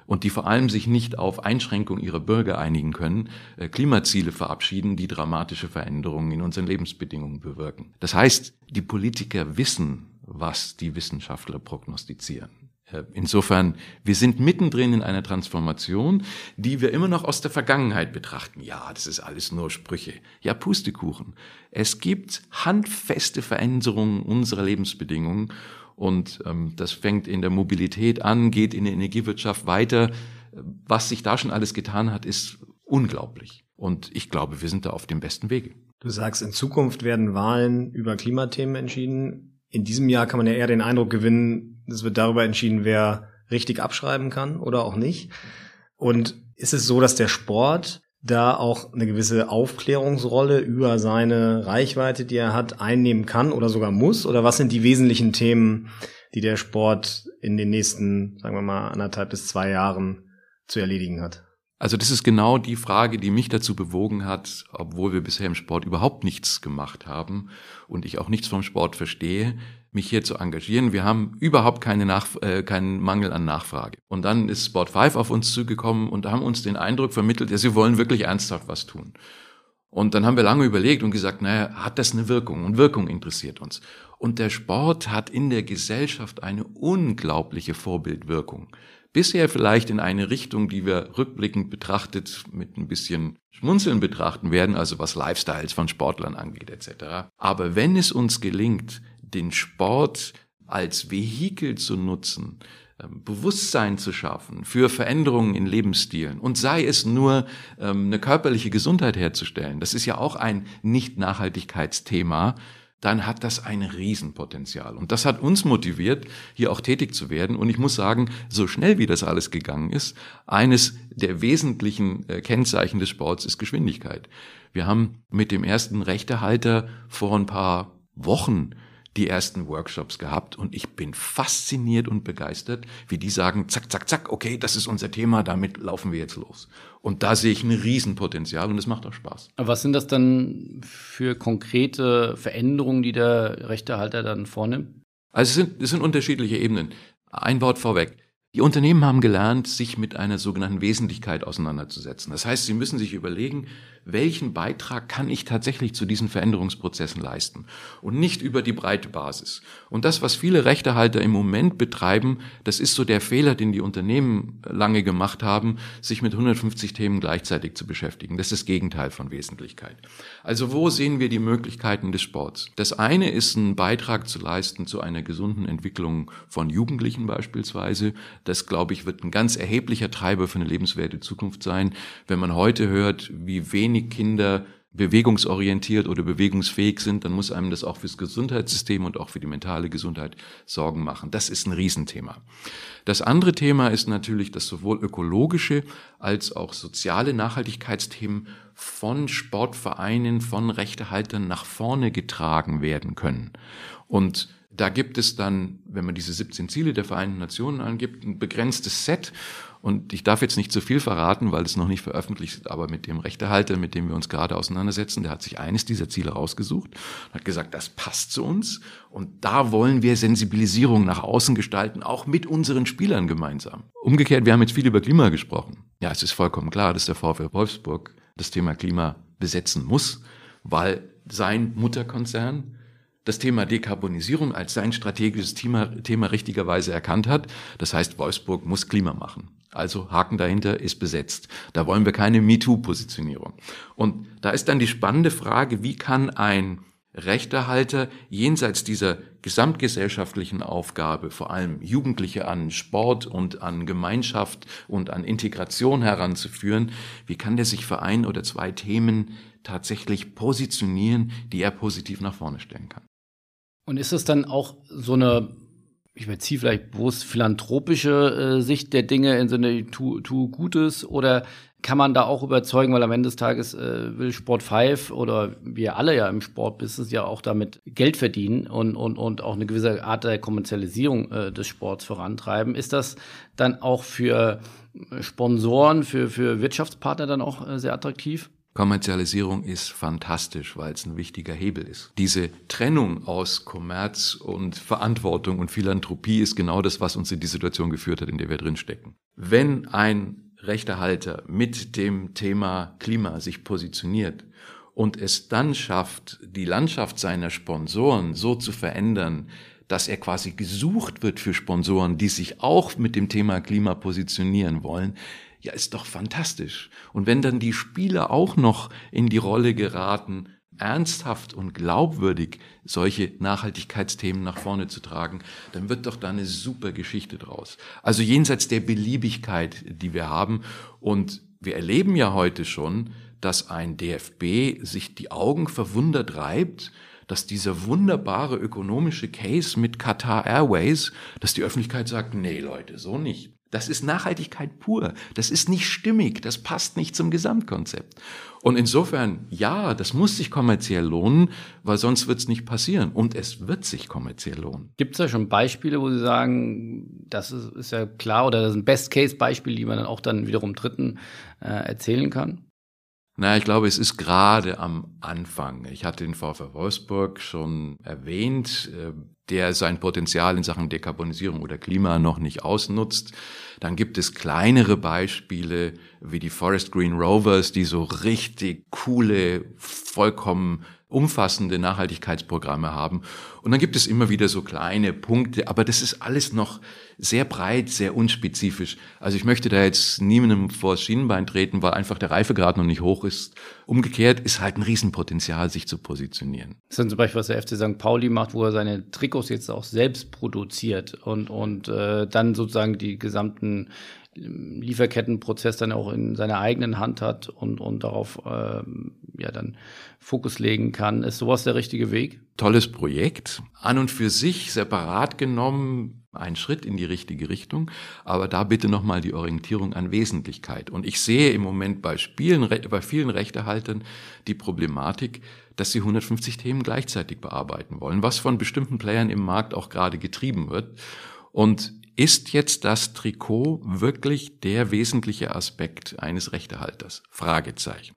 und die vor allem sich nicht auf Einschränkung ihrer Bürger einigen können, äh, Klimaziele verabschieden, die dramatische Veränderungen in unseren Lebensbedingungen bewirken. Das heißt, die Politiker wissen, was die Wissenschaftler prognostizieren. Äh, insofern, wir sind mittendrin in einer Transformation, die wir immer noch aus der Vergangenheit betrachten. Ja, das ist alles nur Sprüche. Ja, Pustekuchen. Es gibt handfeste Veränderungen unserer Lebensbedingungen und ähm, das fängt in der Mobilität an, geht in der Energiewirtschaft weiter. Was sich da schon alles getan hat, ist unglaublich. Und ich glaube, wir sind da auf dem besten Wege. Du sagst, in Zukunft werden Wahlen über Klimathemen entschieden. In diesem Jahr kann man ja eher den Eindruck gewinnen, es wird darüber entschieden, wer richtig abschreiben kann oder auch nicht. Und ist es so, dass der Sport da auch eine gewisse Aufklärungsrolle über seine Reichweite, die er hat, einnehmen kann oder sogar muss? Oder was sind die wesentlichen Themen, die der Sport in den nächsten, sagen wir mal, anderthalb bis zwei Jahren zu erledigen hat? Also das ist genau die Frage, die mich dazu bewogen hat, obwohl wir bisher im Sport überhaupt nichts gemacht haben und ich auch nichts vom Sport verstehe, mich hier zu engagieren. Wir haben überhaupt keine Nach äh, keinen Mangel an Nachfrage. Und dann ist Sport 5 auf uns zugekommen und haben uns den Eindruck vermittelt, ja, sie wollen wirklich ernsthaft was tun. Und dann haben wir lange überlegt und gesagt, naja, hat das eine Wirkung? Und Wirkung interessiert uns. Und der Sport hat in der Gesellschaft eine unglaubliche Vorbildwirkung. Bisher vielleicht in eine Richtung, die wir rückblickend betrachtet mit ein bisschen Schmunzeln betrachten werden, also was Lifestyles von Sportlern angeht etc. Aber wenn es uns gelingt, den Sport als Vehikel zu nutzen, ähm, Bewusstsein zu schaffen für Veränderungen in Lebensstilen und sei es nur ähm, eine körperliche Gesundheit herzustellen, das ist ja auch ein Nicht-Nachhaltigkeitsthema, dann hat das ein Riesenpotenzial. Und das hat uns motiviert, hier auch tätig zu werden. Und ich muss sagen, so schnell wie das alles gegangen ist, eines der wesentlichen äh, Kennzeichen des Sports ist Geschwindigkeit. Wir haben mit dem ersten Rechtehalter vor ein paar Wochen die ersten Workshops gehabt und ich bin fasziniert und begeistert, wie die sagen, zack, zack, zack, okay, das ist unser Thema, damit laufen wir jetzt los. Und da sehe ich ein Riesenpotenzial und es macht auch Spaß. Was sind das dann für konkrete Veränderungen, die der Rechtehalter dann vornimmt? Also es sind, es sind unterschiedliche Ebenen. Ein Wort vorweg. Die Unternehmen haben gelernt, sich mit einer sogenannten Wesentlichkeit auseinanderzusetzen. Das heißt, sie müssen sich überlegen, welchen Beitrag kann ich tatsächlich zu diesen Veränderungsprozessen leisten und nicht über die breite Basis. Und das, was viele Rechtehalter im Moment betreiben, das ist so der Fehler, den die Unternehmen lange gemacht haben, sich mit 150 Themen gleichzeitig zu beschäftigen. Das ist das Gegenteil von Wesentlichkeit. Also wo sehen wir die Möglichkeiten des Sports? Das eine ist ein Beitrag zu leisten zu einer gesunden Entwicklung von Jugendlichen beispielsweise. Das, glaube ich, wird ein ganz erheblicher Treiber für eine lebenswerte Zukunft sein. Wenn man heute hört, wie wenig Kinder bewegungsorientiert oder bewegungsfähig sind, dann muss einem das auch fürs Gesundheitssystem und auch für die mentale Gesundheit Sorgen machen. Das ist ein Riesenthema. Das andere Thema ist natürlich, dass sowohl ökologische als auch soziale Nachhaltigkeitsthemen von Sportvereinen, von Rechtehaltern nach vorne getragen werden können. Und da gibt es dann, wenn man diese 17 Ziele der Vereinten Nationen angibt, ein begrenztes Set und ich darf jetzt nicht zu viel verraten, weil es noch nicht veröffentlicht ist, aber mit dem Rechtehalter, mit dem wir uns gerade auseinandersetzen, der hat sich eines dieser Ziele rausgesucht, hat gesagt, das passt zu uns und da wollen wir Sensibilisierung nach außen gestalten, auch mit unseren Spielern gemeinsam. Umgekehrt, wir haben jetzt viel über Klima gesprochen. Ja, es ist vollkommen klar, dass der VfL Wolfsburg das Thema Klima besetzen muss, weil sein Mutterkonzern das Thema Dekarbonisierung als sein strategisches Thema, Thema richtigerweise erkannt hat. Das heißt, Wolfsburg muss Klima machen. Also Haken dahinter ist besetzt. Da wollen wir keine MeToo-Positionierung. Und da ist dann die spannende Frage, wie kann ein Rechterhalter jenseits dieser gesamtgesellschaftlichen Aufgabe, vor allem Jugendliche an Sport und an Gemeinschaft und an Integration heranzuführen, wie kann der sich für ein oder zwei Themen tatsächlich positionieren, die er positiv nach vorne stellen kann? Und ist es dann auch so eine, ich beziehe vielleicht bloß philanthropische äh, Sicht der Dinge in so eine tu, tu Gutes oder kann man da auch überzeugen, weil am Ende des Tages äh, will Sport 5 oder wir alle ja im Sportbusiness ja auch damit Geld verdienen und, und, und auch eine gewisse Art der Kommerzialisierung äh, des Sports vorantreiben. Ist das dann auch für Sponsoren, für, für Wirtschaftspartner dann auch äh, sehr attraktiv? Kommerzialisierung ist fantastisch, weil es ein wichtiger Hebel ist. Diese Trennung aus Kommerz und Verantwortung und Philanthropie ist genau das, was uns in die Situation geführt hat, in der wir drinstecken. Wenn ein Rechtehalter mit dem Thema Klima sich positioniert und es dann schafft, die Landschaft seiner Sponsoren so zu verändern, dass er quasi gesucht wird für Sponsoren, die sich auch mit dem Thema Klima positionieren wollen, ja, ist doch fantastisch. Und wenn dann die Spieler auch noch in die Rolle geraten, ernsthaft und glaubwürdig solche Nachhaltigkeitsthemen nach vorne zu tragen, dann wird doch da eine super Geschichte draus. Also jenseits der Beliebigkeit, die wir haben. Und wir erleben ja heute schon, dass ein DFB sich die Augen verwundert reibt, dass dieser wunderbare ökonomische Case mit Qatar Airways, dass die Öffentlichkeit sagt, nee Leute, so nicht. Das ist Nachhaltigkeit pur. Das ist nicht stimmig. Das passt nicht zum Gesamtkonzept. Und insofern, ja, das muss sich kommerziell lohnen, weil sonst wird es nicht passieren. Und es wird sich kommerziell lohnen. Gibt es da schon Beispiele, wo Sie sagen, das ist, ist ja klar, oder das ist ein Best-Case-Beispiel, die man dann auch dann wiederum Dritten äh, erzählen kann? Na, ich glaube, es ist gerade am Anfang. Ich hatte den VfL Wolfsburg schon erwähnt, äh, der sein Potenzial in Sachen Dekarbonisierung oder Klima noch nicht ausnutzt. Dann gibt es kleinere Beispiele wie die Forest Green Rovers, die so richtig coole, vollkommen umfassende Nachhaltigkeitsprogramme haben. Und dann gibt es immer wieder so kleine Punkte, aber das ist alles noch sehr breit, sehr unspezifisch. Also ich möchte da jetzt niemandem vor das Schienenbein treten, weil einfach der Reifegrad noch nicht hoch ist. Umgekehrt ist halt ein Riesenpotenzial, sich zu positionieren. Das ist zum Beispiel, was der FC St. Pauli macht, wo er seine Trikots jetzt auch selbst produziert und, und äh, dann sozusagen die gesamten Lieferkettenprozess dann auch in seiner eigenen Hand hat und, und darauf ähm, ja dann Fokus legen kann. Ist sowas der richtige Weg? Tolles Projekt. An und für sich separat genommen ein Schritt in die richtige Richtung, aber da bitte nochmal die Orientierung an Wesentlichkeit. Und ich sehe im Moment bei Spielen, bei vielen Rechtehaltern die Problematik, dass sie 150 Themen gleichzeitig bearbeiten wollen, was von bestimmten Playern im Markt auch gerade getrieben wird. Und ist jetzt das Trikot wirklich der wesentliche Aspekt eines Rechtehalters? Fragezeichen.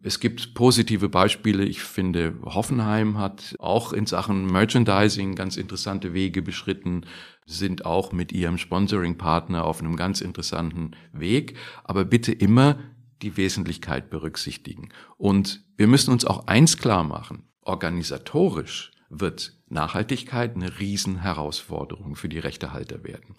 Es gibt positive Beispiele. Ich finde, Hoffenheim hat auch in Sachen Merchandising ganz interessante Wege beschritten, sind auch mit ihrem Sponsoring-Partner auf einem ganz interessanten Weg. Aber bitte immer die Wesentlichkeit berücksichtigen. Und wir müssen uns auch eins klar machen. Organisatorisch wird Nachhaltigkeit eine Riesenherausforderung für die Rechtehalter werden.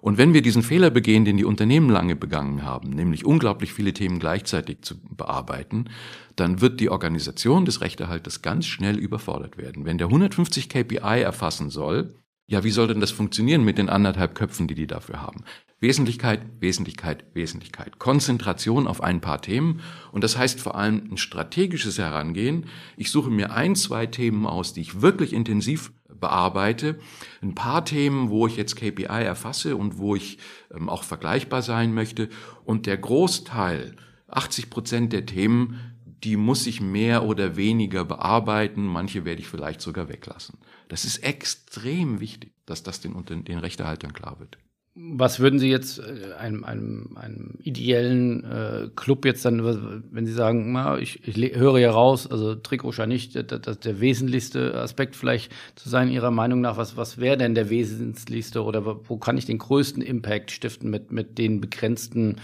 Und wenn wir diesen Fehler begehen, den die Unternehmen lange begangen haben, nämlich unglaublich viele Themen gleichzeitig zu bearbeiten, dann wird die Organisation des Rechtehalters ganz schnell überfordert werden. Wenn der 150 KPI erfassen soll, ja, wie soll denn das funktionieren mit den anderthalb Köpfen, die die dafür haben? Wesentlichkeit, Wesentlichkeit, Wesentlichkeit. Konzentration auf ein paar Themen. Und das heißt vor allem ein strategisches Herangehen. Ich suche mir ein, zwei Themen aus, die ich wirklich intensiv bearbeite. Ein paar Themen, wo ich jetzt KPI erfasse und wo ich ähm, auch vergleichbar sein möchte. Und der Großteil, 80 Prozent der Themen, die muss ich mehr oder weniger bearbeiten. Manche werde ich vielleicht sogar weglassen. Das ist extrem wichtig, dass das den, den Rechtehaltern klar wird. Was würden Sie jetzt äh, einem, einem, einem ideellen äh, Club jetzt dann, wenn Sie sagen, na, ich, ich höre ja raus, also Trikot scheint nicht der, der, der wesentlichste Aspekt vielleicht zu sein, Ihrer Meinung nach, was, was wäre denn der wesentlichste oder wo kann ich den größten Impact stiften mit, mit den begrenzten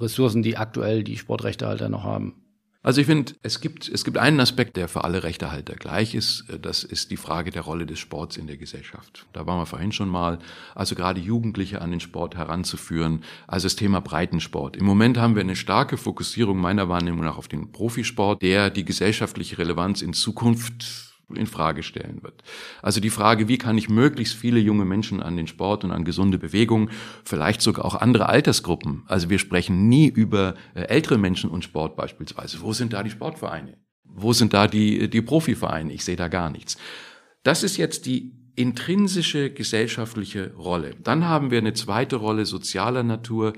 Ressourcen, die aktuell die Sportrechtehalter noch haben? Also ich finde, es gibt, es gibt einen Aspekt, der für alle Rechtehalter gleich ist. Das ist die Frage der Rolle des Sports in der Gesellschaft. Da waren wir vorhin schon mal. Also gerade Jugendliche an den Sport heranzuführen. Also das Thema Breitensport. Im Moment haben wir eine starke Fokussierung meiner Wahrnehmung nach auf den Profisport, der die gesellschaftliche Relevanz in Zukunft in Frage stellen wird. Also die Frage, wie kann ich möglichst viele junge Menschen an den Sport und an gesunde Bewegung, vielleicht sogar auch andere Altersgruppen. Also wir sprechen nie über äh, ältere Menschen und Sport beispielsweise. Wo sind da die Sportvereine? Wo sind da die, die Profivereine? Ich sehe da gar nichts. Das ist jetzt die intrinsische gesellschaftliche Rolle. Dann haben wir eine zweite Rolle sozialer Natur,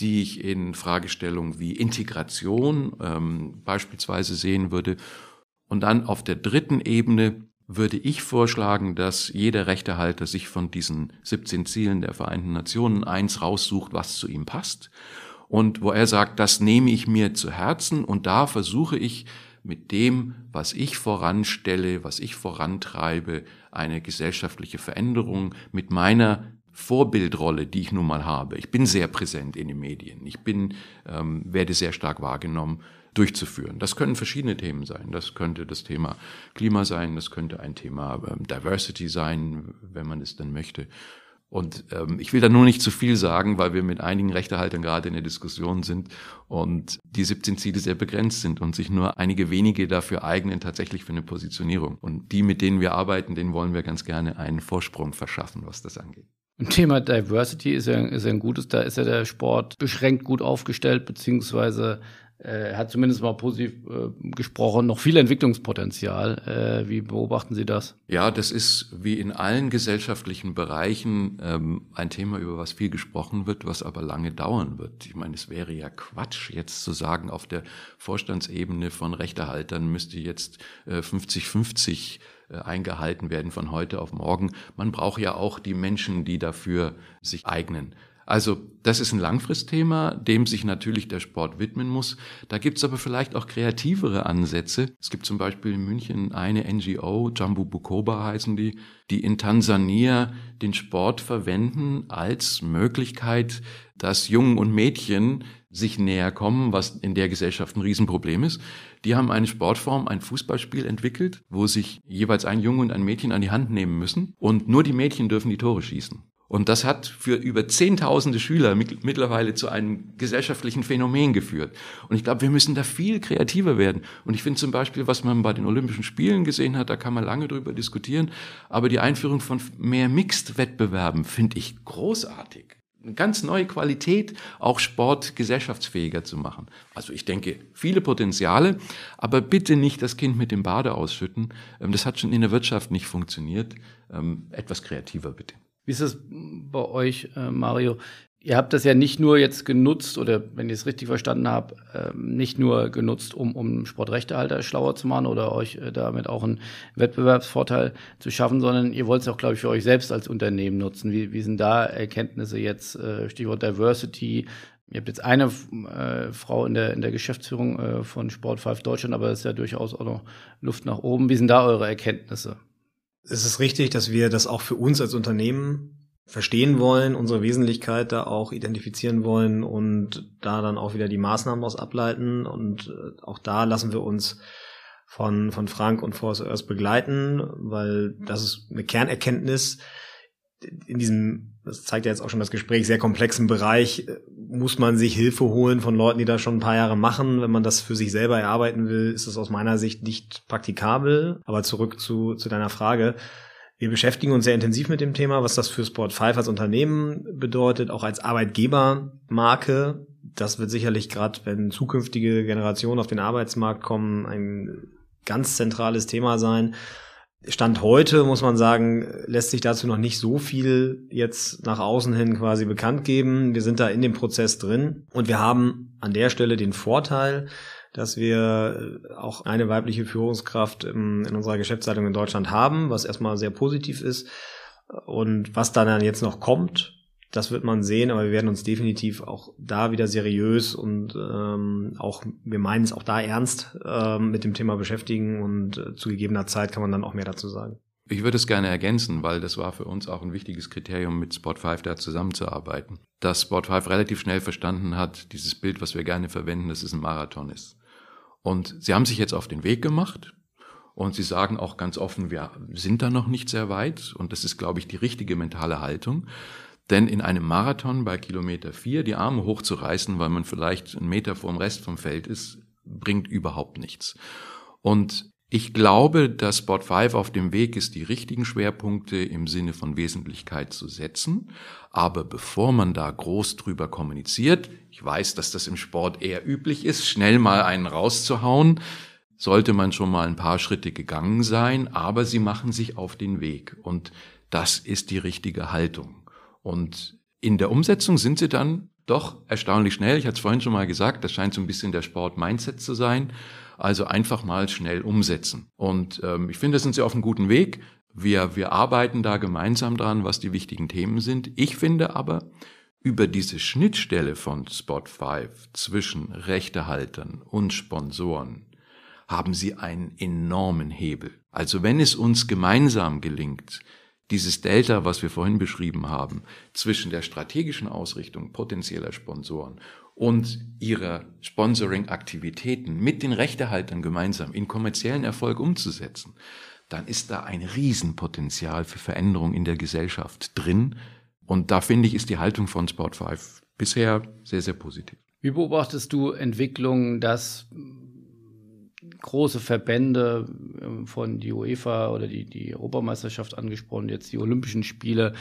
die ich in Fragestellungen wie Integration ähm, beispielsweise sehen würde. Und dann auf der dritten Ebene würde ich vorschlagen, dass jeder Rechtehalter sich von diesen 17 Zielen der Vereinten Nationen eins raussucht, was zu ihm passt. Und wo er sagt, das nehme ich mir zu Herzen und da versuche ich mit dem, was ich voranstelle, was ich vorantreibe, eine gesellschaftliche Veränderung mit meiner Vorbildrolle, die ich nun mal habe. Ich bin sehr präsent in den Medien. Ich bin, ähm, werde sehr stark wahrgenommen durchzuführen. Das können verschiedene Themen sein. Das könnte das Thema Klima sein, das könnte ein Thema ähm, Diversity sein, wenn man es dann möchte. Und ähm, ich will da nur nicht zu viel sagen, weil wir mit einigen Rechtehaltern gerade in der Diskussion sind und die 17 Ziele sehr begrenzt sind und sich nur einige wenige dafür eignen, tatsächlich für eine Positionierung. Und die, mit denen wir arbeiten, denen wollen wir ganz gerne einen Vorsprung verschaffen, was das angeht. Im Thema Diversity ist ja, ist ja ein gutes, da ist ja der Sport beschränkt gut aufgestellt, beziehungsweise er hat zumindest mal positiv äh, gesprochen, noch viel Entwicklungspotenzial. Äh, wie beobachten Sie das? Ja, das ist wie in allen gesellschaftlichen Bereichen ähm, ein Thema, über was viel gesprochen wird, was aber lange dauern wird. Ich meine, es wäre ja Quatsch, jetzt zu sagen, auf der Vorstandsebene von Rechtehaltern müsste jetzt 50-50 äh, äh, eingehalten werden von heute auf morgen. Man braucht ja auch die Menschen, die dafür sich eignen. Also das ist ein Langfristthema, dem sich natürlich der Sport widmen muss. Da gibt's aber vielleicht auch kreativere Ansätze. Es gibt zum Beispiel in München eine NGO, Jambu Bukoba heißen die, die in Tansania den Sport verwenden als Möglichkeit, dass Jungen und Mädchen sich näher kommen, was in der Gesellschaft ein Riesenproblem ist. Die haben eine Sportform, ein Fußballspiel entwickelt, wo sich jeweils ein Junge und ein Mädchen an die Hand nehmen müssen und nur die Mädchen dürfen die Tore schießen. Und das hat für über Zehntausende Schüler mittlerweile zu einem gesellschaftlichen Phänomen geführt. Und ich glaube, wir müssen da viel kreativer werden. Und ich finde zum Beispiel, was man bei den Olympischen Spielen gesehen hat, da kann man lange drüber diskutieren, aber die Einführung von mehr Mixed-Wettbewerben finde ich großartig. Eine ganz neue Qualität, auch Sport gesellschaftsfähiger zu machen. Also ich denke, viele Potenziale, aber bitte nicht das Kind mit dem Bade ausschütten. Ähm, das hat schon in der Wirtschaft nicht funktioniert. Ähm, etwas kreativer bitte. Wie ist es bei euch, äh, Mario? Ihr habt das ja nicht nur jetzt genutzt, oder wenn ich es richtig verstanden habe, äh, nicht nur genutzt, um, um Sportrechtehalter schlauer zu machen oder euch äh, damit auch einen Wettbewerbsvorteil zu schaffen, sondern ihr wollt es auch, glaube ich, für euch selbst als Unternehmen nutzen. Wie, wie sind da Erkenntnisse jetzt, äh, Stichwort Diversity? Ihr habt jetzt eine äh, Frau in der, in der Geschäftsführung äh, von Sport 5 Deutschland, aber es ist ja durchaus auch noch Luft nach oben. Wie sind da eure Erkenntnisse? Es ist richtig, dass wir das auch für uns als Unternehmen verstehen wollen, unsere Wesentlichkeit da auch identifizieren wollen und da dann auch wieder die Maßnahmen aus ableiten. Und äh, auch da lassen wir uns von, von Frank und Force Earth begleiten, weil das ist eine Kernerkenntnis, in diesem, das zeigt ja jetzt auch schon das Gespräch, sehr komplexen Bereich äh, muss man sich Hilfe holen von Leuten, die das schon ein paar Jahre machen. Wenn man das für sich selber erarbeiten will, ist es aus meiner Sicht nicht praktikabel. Aber zurück zu, zu deiner Frage. Wir beschäftigen uns sehr intensiv mit dem Thema, was das für Sport 5 als Unternehmen bedeutet, auch als Arbeitgebermarke. Das wird sicherlich gerade, wenn zukünftige Generationen auf den Arbeitsmarkt kommen, ein ganz zentrales Thema sein. Stand heute, muss man sagen, lässt sich dazu noch nicht so viel jetzt nach außen hin quasi bekannt geben. Wir sind da in dem Prozess drin und wir haben an der Stelle den Vorteil, dass wir auch eine weibliche Führungskraft in unserer Geschäftsleitung in Deutschland haben, was erstmal sehr positiv ist. Und was dann jetzt noch kommt, das wird man sehen, aber wir werden uns definitiv auch da wieder seriös und ähm, auch, wir meinen es auch da ernst ähm, mit dem Thema beschäftigen und äh, zu gegebener Zeit kann man dann auch mehr dazu sagen. Ich würde es gerne ergänzen, weil das war für uns auch ein wichtiges Kriterium, mit Sport 5 da zusammenzuarbeiten. Dass Sport 5 relativ schnell verstanden hat, dieses Bild, was wir gerne verwenden, dass es ein Marathon ist. Und sie haben sich jetzt auf den Weg gemacht und sie sagen auch ganz offen, wir sind da noch nicht sehr weit und das ist, glaube ich, die richtige mentale Haltung. Denn in einem Marathon bei Kilometer vier die Arme hochzureißen, weil man vielleicht einen Meter vorm Rest vom Feld ist, bringt überhaupt nichts. Und ich glaube, dass Sport 5 auf dem Weg ist, die richtigen Schwerpunkte im Sinne von Wesentlichkeit zu setzen. Aber bevor man da groß drüber kommuniziert, ich weiß, dass das im Sport eher üblich ist, schnell mal einen rauszuhauen, sollte man schon mal ein paar Schritte gegangen sein, aber sie machen sich auf den Weg. Und das ist die richtige Haltung. Und in der Umsetzung sind sie dann doch erstaunlich schnell. Ich hatte es vorhin schon mal gesagt, das scheint so ein bisschen der Sport-Mindset zu sein. Also einfach mal schnell umsetzen. Und ähm, ich finde, da sind sie auf einem guten Weg. Wir, wir arbeiten da gemeinsam dran, was die wichtigen Themen sind. Ich finde aber, über diese Schnittstelle von Spot 5 zwischen Rechtehaltern und Sponsoren haben sie einen enormen Hebel. Also wenn es uns gemeinsam gelingt, dieses Delta, was wir vorhin beschrieben haben, zwischen der strategischen Ausrichtung potenzieller Sponsoren und ihrer Sponsoring-Aktivitäten mit den Rechtehaltern gemeinsam in kommerziellen Erfolg umzusetzen, dann ist da ein Riesenpotenzial für Veränderung in der Gesellschaft drin. Und da finde ich, ist die Haltung von Sport 5 bisher sehr, sehr positiv. Wie beobachtest du Entwicklungen, dass große Verbände ähm, von die UEFA oder die, die Europameisterschaft angesprochen, jetzt die Olympischen Spiele,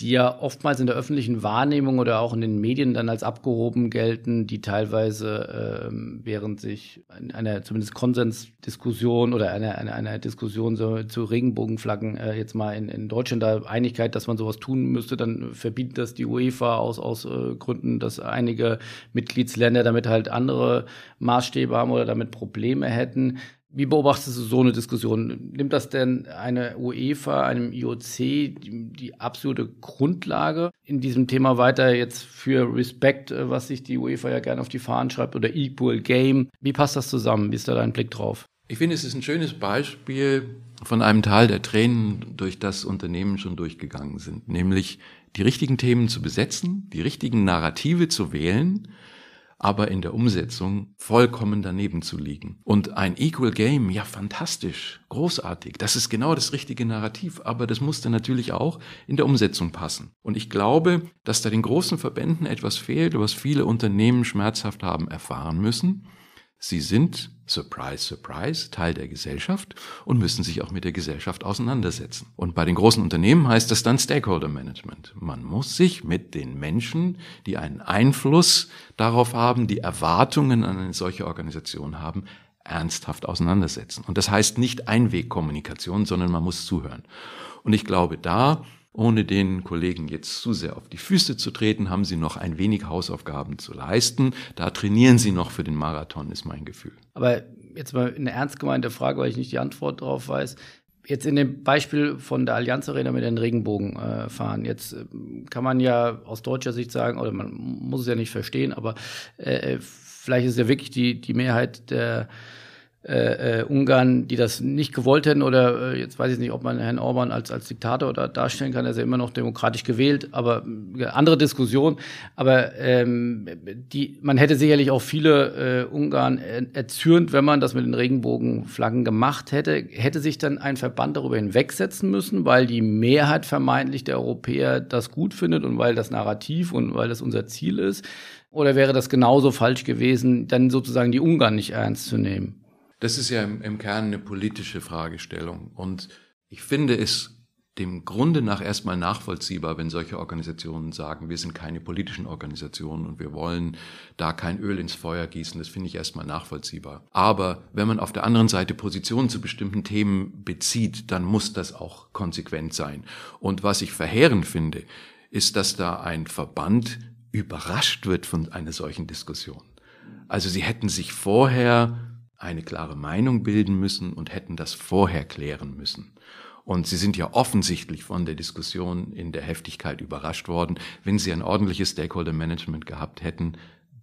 die ja oftmals in der öffentlichen Wahrnehmung oder auch in den Medien dann als abgehoben gelten, die teilweise ähm, während sich einer zumindest Konsensdiskussion oder einer, einer, einer Diskussion so, zu Regenbogenflaggen äh, jetzt mal in, in Deutschland da Einigkeit, dass man sowas tun müsste, dann verbietet das die UEFA aus, aus äh, Gründen, dass einige Mitgliedsländer damit halt andere Maßstäbe haben oder damit Probleme hätten. Wie beobachtest du so eine Diskussion? Nimmt das denn eine UEFA, einem IOC die, die, absolute Grundlage in diesem Thema weiter jetzt für Respect, äh, was sich die UEFA ja gerne auf die Fahnen schreibt, oder Equal Game? Wie passt das zusammen? Wie ist da dein Blick drauf? Ich finde, es ist ein schönes Beispiel von einem Tal der Tränen, durch das Unternehmen schon durchgegangen sind, nämlich die richtigen Themen zu besetzen, die richtigen Narrative zu wählen aber in der Umsetzung vollkommen daneben zu liegen. Und ein Equal Game, ja fantastisch, großartig, das ist genau das richtige Narrativ, aber das musste natürlich auch in der Umsetzung passen. Und ich glaube, dass da den großen Verbänden etwas fehlt, was viele Unternehmen schmerzhaft haben erfahren müssen. Sie sind, surprise, surprise, Teil der Gesellschaft und müssen sich auch mit der Gesellschaft auseinandersetzen. Und bei den großen Unternehmen heißt das dann Stakeholder Management. Man muss sich mit den Menschen, die einen Einfluss darauf haben, die Erwartungen an eine solche Organisation haben, ernsthaft auseinandersetzen. Und das heißt nicht Einwegkommunikation, sondern man muss zuhören. Und ich glaube, da ohne den Kollegen jetzt zu sehr auf die Füße zu treten, haben sie noch ein wenig Hausaufgaben zu leisten. Da trainieren sie noch für den Marathon, ist mein Gefühl. Aber jetzt mal eine ernst gemeinte Frage, weil ich nicht die Antwort darauf weiß. Jetzt in dem Beispiel von der Allianz Arena mit den Regenbogen äh, fahren. Jetzt äh, kann man ja aus deutscher Sicht sagen, oder man muss es ja nicht verstehen, aber äh, äh vielleicht ist ja wirklich die, die Mehrheit der äh, äh, Ungarn, die das nicht gewollt hätten oder äh, jetzt weiß ich nicht, ob man Herrn Orban als, als Diktator oder darstellen kann, er ist ja immer noch demokratisch gewählt, aber äh, andere Diskussion. Aber ähm, die, man hätte sicherlich auch viele äh, Ungarn erzürnt, wenn man das mit den Regenbogenflaggen gemacht hätte. Hätte sich dann ein Verband darüber hinwegsetzen müssen, weil die Mehrheit vermeintlich der Europäer das gut findet und weil das Narrativ und weil das unser Ziel ist? Oder wäre das genauso falsch gewesen, dann sozusagen die Ungarn nicht ernst zu nehmen? Das ist ja im, im Kern eine politische Fragestellung. Und ich finde es dem Grunde nach erstmal nachvollziehbar, wenn solche Organisationen sagen, wir sind keine politischen Organisationen und wir wollen da kein Öl ins Feuer gießen. Das finde ich erstmal nachvollziehbar. Aber wenn man auf der anderen Seite Positionen zu bestimmten Themen bezieht, dann muss das auch konsequent sein. Und was ich verheerend finde, ist, dass da ein Verband überrascht wird von einer solchen Diskussion. Also sie hätten sich vorher eine klare Meinung bilden müssen und hätten das vorher klären müssen. Und Sie sind ja offensichtlich von der Diskussion in der Heftigkeit überrascht worden. Wenn Sie ein ordentliches Stakeholder Management gehabt hätten,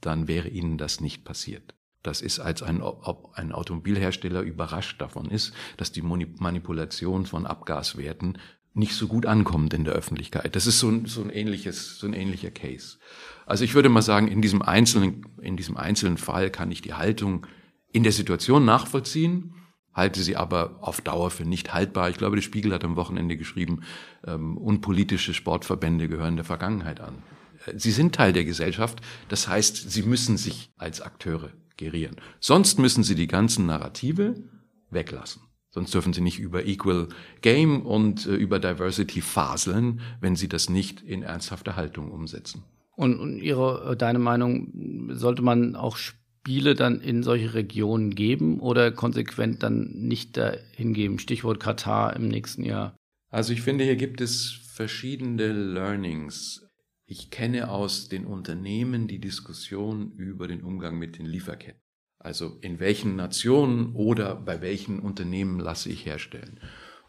dann wäre Ihnen das nicht passiert. Das ist, als ein, ob ein Automobilhersteller überrascht davon ist, dass die Manipulation von Abgaswerten nicht so gut ankommt in der Öffentlichkeit. Das ist so ein, so ein ähnliches, so ein ähnlicher Case. Also ich würde mal sagen, in diesem einzelnen, in diesem einzelnen Fall kann ich die Haltung in der Situation nachvollziehen, halte sie aber auf Dauer für nicht haltbar. Ich glaube, der Spiegel hat am Wochenende geschrieben, ähm, unpolitische Sportverbände gehören der Vergangenheit an. Äh, sie sind Teil der Gesellschaft, das heißt, sie müssen sich als Akteure gerieren. Sonst müssen sie die ganzen Narrative weglassen. Sonst dürfen sie nicht über Equal Game und äh, über Diversity faseln, wenn sie das nicht in ernsthafter Haltung umsetzen. Und, und ihre, äh, deine Meinung, sollte man auch Spiele dann in solche Regionen geben oder konsequent dann nicht dahin geben? Stichwort Katar im nächsten Jahr. Also ich finde, hier gibt es verschiedene Learnings. Ich kenne aus den Unternehmen die Diskussion über den Umgang mit den Lieferketten. Also in welchen Nationen oder bei welchen Unternehmen lasse ich herstellen.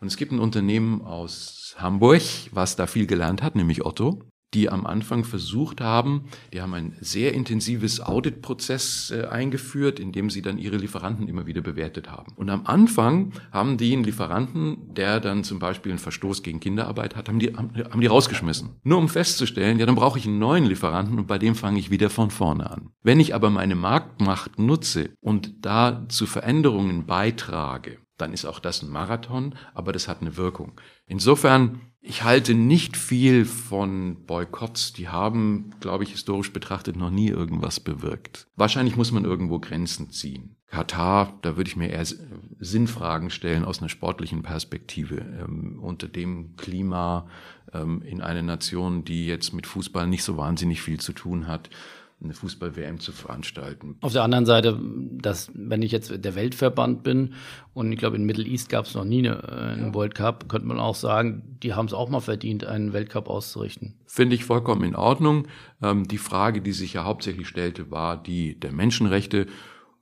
Und es gibt ein Unternehmen aus Hamburg, was da viel gelernt hat, nämlich Otto die am Anfang versucht haben, die haben ein sehr intensives Auditprozess äh, eingeführt, in dem sie dann ihre Lieferanten immer wieder bewertet haben. Und am Anfang haben die einen Lieferanten, der dann zum Beispiel einen Verstoß gegen Kinderarbeit hat, haben die, haben, haben die rausgeschmissen. Nur um festzustellen, ja, dann brauche ich einen neuen Lieferanten und bei dem fange ich wieder von vorne an. Wenn ich aber meine Marktmacht nutze und da zu Veränderungen beitrage, dann ist auch das ein Marathon, aber das hat eine Wirkung. Insofern, ich halte nicht viel von Boykotts. Die haben, glaube ich, historisch betrachtet noch nie irgendwas bewirkt. Wahrscheinlich muss man irgendwo Grenzen ziehen. Katar, da würde ich mir eher Sinnfragen stellen aus einer sportlichen Perspektive. Ähm, unter dem Klima ähm, in einer Nation, die jetzt mit Fußball nicht so wahnsinnig viel zu tun hat, eine Fußball-WM zu veranstalten. Auf der anderen Seite, dass, wenn ich jetzt der Weltverband bin und ich glaube, in Middle East gab es noch nie eine, äh, einen ja. World Cup, könnte man auch sagen, die haben es auch mal verdient, einen Weltcup auszurichten. Finde ich vollkommen in Ordnung. Ähm, die Frage, die sich ja hauptsächlich stellte, war die der Menschenrechte.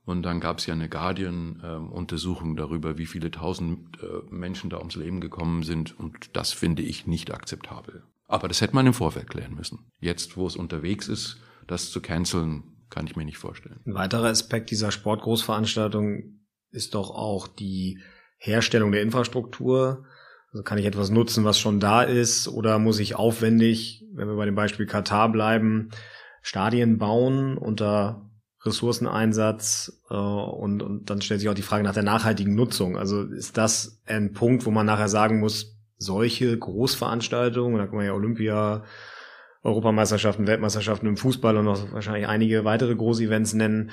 Und dann gab es ja eine Guardian-Untersuchung ähm, darüber, wie viele tausend äh, Menschen da ums Leben gekommen sind. Und das finde ich nicht akzeptabel. Aber das hätte man im Vorfeld klären müssen. Jetzt, wo es unterwegs ist, das zu canceln, kann ich mir nicht vorstellen. Ein weiterer Aspekt dieser Sportgroßveranstaltung ist doch auch die Herstellung der Infrastruktur. Also kann ich etwas nutzen, was schon da ist, oder muss ich aufwendig, wenn wir bei dem Beispiel Katar bleiben, Stadien bauen unter Ressourceneinsatz äh, und, und dann stellt sich auch die Frage nach der nachhaltigen Nutzung. Also ist das ein Punkt, wo man nachher sagen muss, solche Großveranstaltungen, da kann man ja Olympia, Europameisterschaften, Weltmeisterschaften im Fußball und noch wahrscheinlich einige weitere Groß-Events nennen.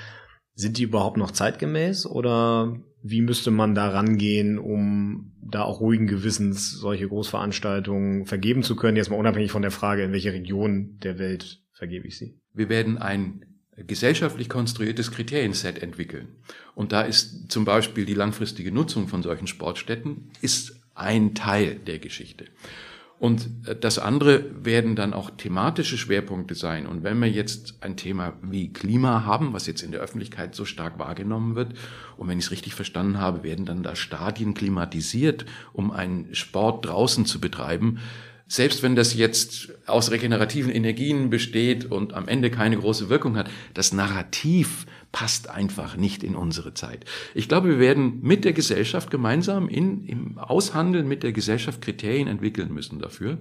Sind die überhaupt noch zeitgemäß oder wie müsste man da rangehen, um da auch ruhigen Gewissens solche Großveranstaltungen vergeben zu können? Jetzt mal unabhängig von der Frage, in welche Region der Welt vergebe ich sie. Wir werden ein gesellschaftlich konstruiertes Kriterienset entwickeln. Und da ist zum Beispiel die langfristige Nutzung von solchen Sportstätten ist ein Teil der Geschichte. Und äh, das andere werden dann auch thematische Schwerpunkte sein. Und wenn wir jetzt ein Thema wie Klima haben, was jetzt in der Öffentlichkeit so stark wahrgenommen wird, und wenn ich es richtig verstanden habe, werden dann da Stadien klimatisiert, um einen Sport draußen zu betreiben, selbst wenn das jetzt aus regenerativen Energien besteht und am Ende keine große Wirkung hat, das Narrativ passt einfach nicht in unsere Zeit. Ich glaube, wir werden mit der Gesellschaft gemeinsam in, im Aushandeln mit der Gesellschaft Kriterien entwickeln müssen dafür.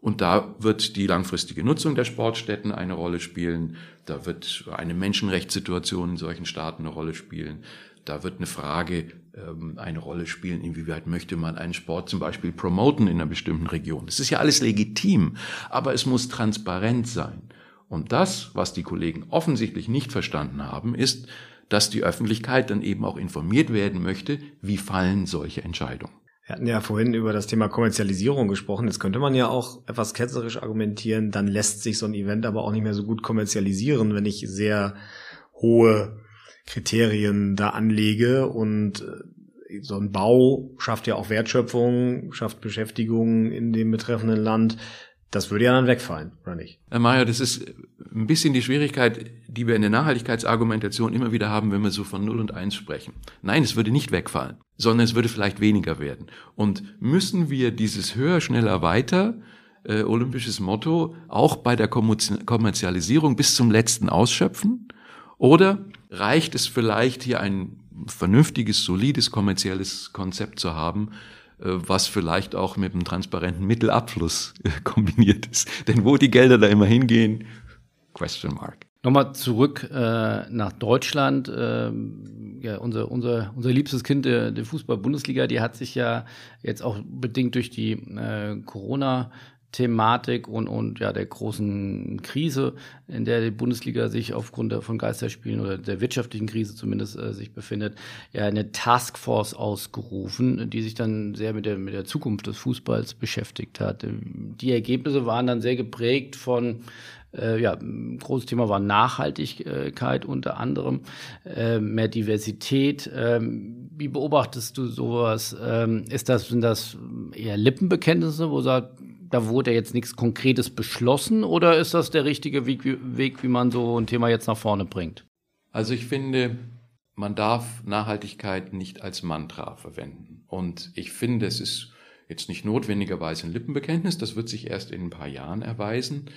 Und da wird die langfristige Nutzung der Sportstätten eine Rolle spielen. Da wird eine Menschenrechtssituation in solchen Staaten eine Rolle spielen. Da wird eine Frage ähm, eine Rolle spielen, inwieweit möchte man einen Sport zum Beispiel promoten in einer bestimmten Region. Das ist ja alles legitim, aber es muss transparent sein. Und das, was die Kollegen offensichtlich nicht verstanden haben, ist, dass die Öffentlichkeit dann eben auch informiert werden möchte, wie fallen solche Entscheidungen. Wir hatten ja vorhin über das Thema Kommerzialisierung gesprochen. Jetzt könnte man ja auch etwas ketzerisch argumentieren, dann lässt sich so ein Event aber auch nicht mehr so gut kommerzialisieren, wenn ich sehr hohe Kriterien da anlege und äh, so ein Bau schafft ja auch Wertschöpfung, schafft Beschäftigung in dem betreffenden Land. Das würde ja dann wegfallen, oder nicht? Herr Mayer, das ist ein bisschen die Schwierigkeit, die wir in der Nachhaltigkeitsargumentation immer wieder haben, wenn wir so von 0 und 1 sprechen. Nein, es würde nicht wegfallen, sondern es würde vielleicht weniger werden. Und müssen wir dieses höher, schneller, weiter äh, olympisches Motto auch bei der Kommerzialisierung bis zum letzten ausschöpfen? Oder reicht es vielleicht hier ein vernünftiges, solides kommerzielles Konzept zu haben, was vielleicht auch mit einem transparenten Mittelabfluss äh, kombiniert ist. Denn wo die Gelder da immer hingehen, question mark. Nochmal zurück äh, nach Deutschland. Ähm, ja, unser, unser, unser liebstes Kind der, der Fußball-Bundesliga, die hat sich ja jetzt auch bedingt durch die äh, Corona- Thematik und, und ja der großen Krise, in der die Bundesliga sich aufgrund von Geisterspielen oder der wirtschaftlichen Krise zumindest äh, sich befindet, ja eine Taskforce ausgerufen, die sich dann sehr mit der, mit der Zukunft des Fußballs beschäftigt hat. Die Ergebnisse waren dann sehr geprägt von äh, ja, ein großes Thema war Nachhaltigkeit unter anderem, äh, mehr Diversität. Ähm, wie beobachtest du sowas? Ähm, ist das, sind das eher Lippenbekenntnisse, wo sagt, da wurde jetzt nichts Konkretes beschlossen oder ist das der richtige Weg, Weg, wie man so ein Thema jetzt nach vorne bringt? Also ich finde, man darf Nachhaltigkeit nicht als Mantra verwenden. Und ich finde, es ist jetzt nicht notwendigerweise ein Lippenbekenntnis, das wird sich erst in ein paar Jahren erweisen.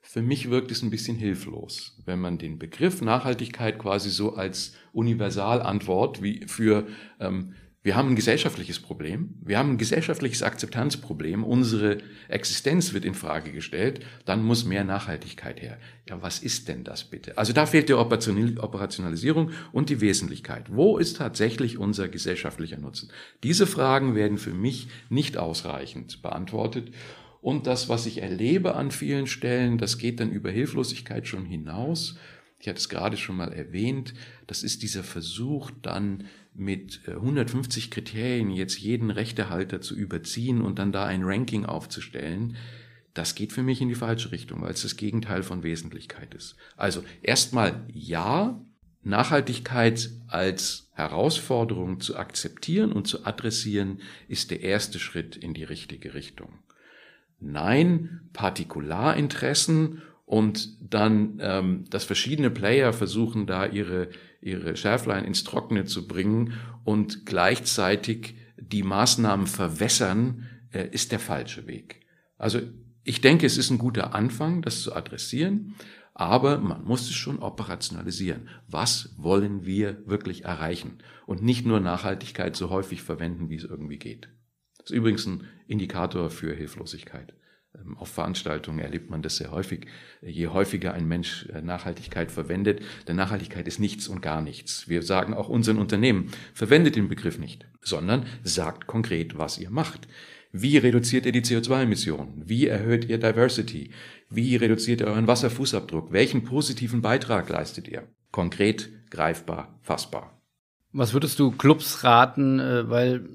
Für mich wirkt es ein bisschen hilflos, wenn man den Begriff Nachhaltigkeit quasi so als Universalantwort wie für ähm, wir haben ein gesellschaftliches Problem, wir haben ein gesellschaftliches Akzeptanzproblem, unsere Existenz wird in Frage gestellt, dann muss mehr Nachhaltigkeit her. Ja, was ist denn das bitte? Also da fehlt die Operationalisierung und die Wesentlichkeit. Wo ist tatsächlich unser gesellschaftlicher Nutzen? Diese Fragen werden für mich nicht ausreichend beantwortet. Und das, was ich erlebe an vielen Stellen, das geht dann über Hilflosigkeit schon hinaus. Ich hatte es gerade schon mal erwähnt. Das ist dieser Versuch, dann mit 150 äh, Kriterien jetzt jeden Rechtehalter zu überziehen und dann da ein Ranking aufzustellen, das geht für mich in die falsche Richtung, weil es das Gegenteil von Wesentlichkeit ist. Also erstmal ja, Nachhaltigkeit als Herausforderung zu akzeptieren und zu adressieren, ist der erste Schritt in die richtige Richtung. Nein, Partikularinteressen und dann, ähm, dass verschiedene Player versuchen, da ihre, ihre Schärflein ins Trockene zu bringen und gleichzeitig die Maßnahmen verwässern, äh, ist der falsche Weg. Also ich denke, es ist ein guter Anfang, das zu adressieren, aber man muss es schon operationalisieren. Was wollen wir wirklich erreichen? Und nicht nur Nachhaltigkeit so häufig verwenden, wie es irgendwie geht. Das ist übrigens ein Indikator für Hilflosigkeit. Ähm, auf Veranstaltungen erlebt man das sehr häufig. Je häufiger ein Mensch äh, Nachhaltigkeit verwendet, denn Nachhaltigkeit ist nichts und gar nichts. Wir sagen auch unseren Unternehmen, verwendet den Begriff nicht, sondern sagt konkret, was ihr macht. Wie reduziert ihr die CO2-Emissionen? Wie erhöht ihr Diversity? Wie reduziert ihr euren Wasserfußabdruck? Welchen positiven Beitrag leistet ihr? Konkret, greifbar, fassbar. Was würdest du Clubs raten, äh, weil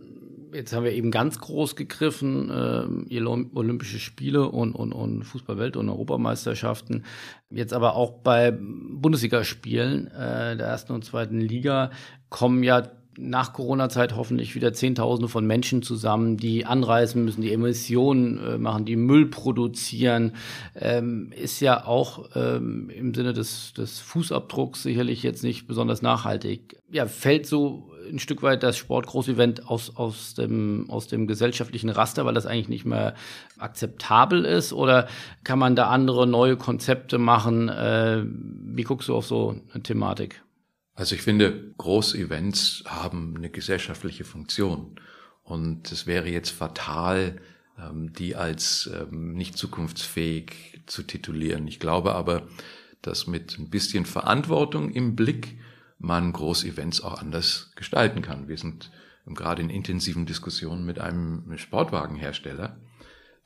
jetzt haben wir eben ganz groß gegriffen, äh, Olympische Spiele und, und, und Fußballwelt- und Europameisterschaften. Jetzt aber auch bei Bundesligaspielen äh, der ersten und zweiten Liga kommen ja nach Corona-Zeit hoffentlich wieder Zehntausende von Menschen zusammen, die anreisen müssen, die Emissionen äh, machen, die Müll produzieren, ähm, ist ja auch ähm, im Sinne des, des Fußabdrucks sicherlich jetzt nicht besonders nachhaltig. Ja, fällt so ein Stück weit das Sportgroßevent aus, aus, dem, aus dem gesellschaftlichen Raster, weil das eigentlich nicht mehr akzeptabel ist? Oder kann man da andere neue Konzepte machen? Äh, wie guckst du auf so eine Thematik? Also ich finde, Großevents haben eine gesellschaftliche Funktion. Und es wäre jetzt fatal, ähm, die als ähm, nicht zukunftsfähig zu titulieren. Ich glaube aber, dass mit ein bisschen Verantwortung im Blick man Großevents auch anders gestalten kann. Wir sind gerade in intensiven Diskussionen mit einem Sportwagenhersteller,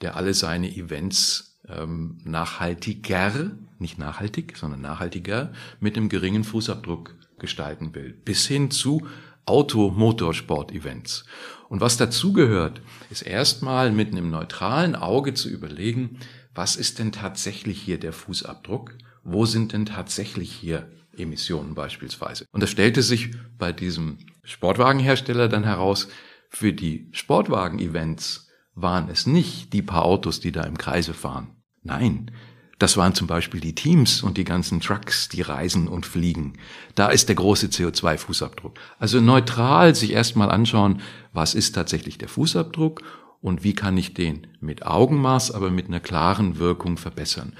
der alle seine Events ähm, nachhaltiger, nicht nachhaltig, sondern nachhaltiger mit einem geringen Fußabdruck gestalten will, bis hin zu Automotorsport-Events. Und was dazugehört, ist erstmal mit einem neutralen Auge zu überlegen, was ist denn tatsächlich hier der Fußabdruck? Wo sind denn tatsächlich hier Emissionen beispielsweise. Und das stellte sich bei diesem Sportwagenhersteller dann heraus, für die Sportwagen-Events waren es nicht die paar Autos, die da im Kreise fahren. Nein, das waren zum Beispiel die Teams und die ganzen Trucks, die reisen und fliegen. Da ist der große CO2-Fußabdruck. Also neutral sich erstmal anschauen, was ist tatsächlich der Fußabdruck und wie kann ich den mit Augenmaß, aber mit einer klaren Wirkung verbessern.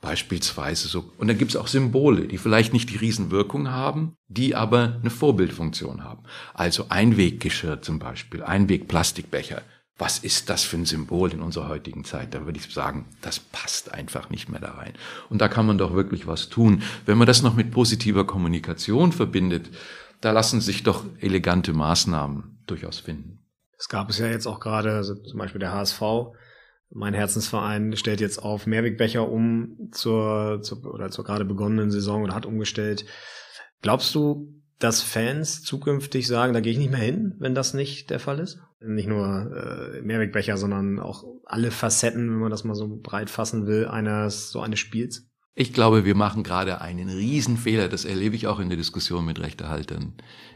Beispielsweise so. Und dann gibt es auch Symbole, die vielleicht nicht die Riesenwirkung haben, die aber eine Vorbildfunktion haben. Also Einweggeschirr zum Beispiel, Einwegplastikbecher. Was ist das für ein Symbol in unserer heutigen Zeit? Da würde ich sagen, das passt einfach nicht mehr da rein. Und da kann man doch wirklich was tun. Wenn man das noch mit positiver Kommunikation verbindet, da lassen sich doch elegante Maßnahmen durchaus finden. Es gab es ja jetzt auch gerade, also zum Beispiel der HSV, mein Herzensverein stellt jetzt auf Mehrwegbecher um zur, zur oder zur gerade begonnenen Saison oder hat umgestellt. Glaubst du, dass Fans zukünftig sagen, da gehe ich nicht mehr hin, wenn das nicht der Fall ist? Nicht nur äh, Mehrwegbecher, sondern auch alle Facetten, wenn man das mal so breit fassen will, eines so eines Spiels? Ich glaube, wir machen gerade einen Riesenfehler. Das erlebe ich auch in der Diskussion mit Rechtehaltern.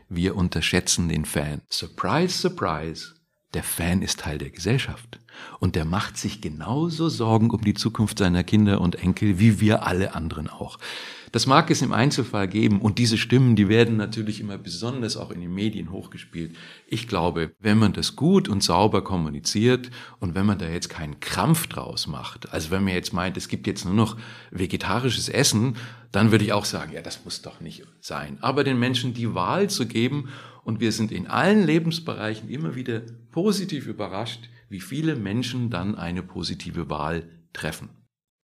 Wir unterschätzen den Fan. Surprise, surprise. Der Fan ist Teil der Gesellschaft. Und der macht sich genauso Sorgen um die Zukunft seiner Kinder und Enkel wie wir alle anderen auch. Das mag es im Einzelfall geben und diese Stimmen, die werden natürlich immer besonders auch in den Medien hochgespielt. Ich glaube, wenn man das gut und sauber kommuniziert und wenn man da jetzt keinen Krampf draus macht, also wenn man jetzt meint, es gibt jetzt nur noch vegetarisches Essen, dann würde ich auch sagen, ja, das muss doch nicht sein. Aber den Menschen die Wahl zu geben und wir sind in allen Lebensbereichen immer wieder positiv überrascht, wie viele Menschen dann eine positive Wahl treffen.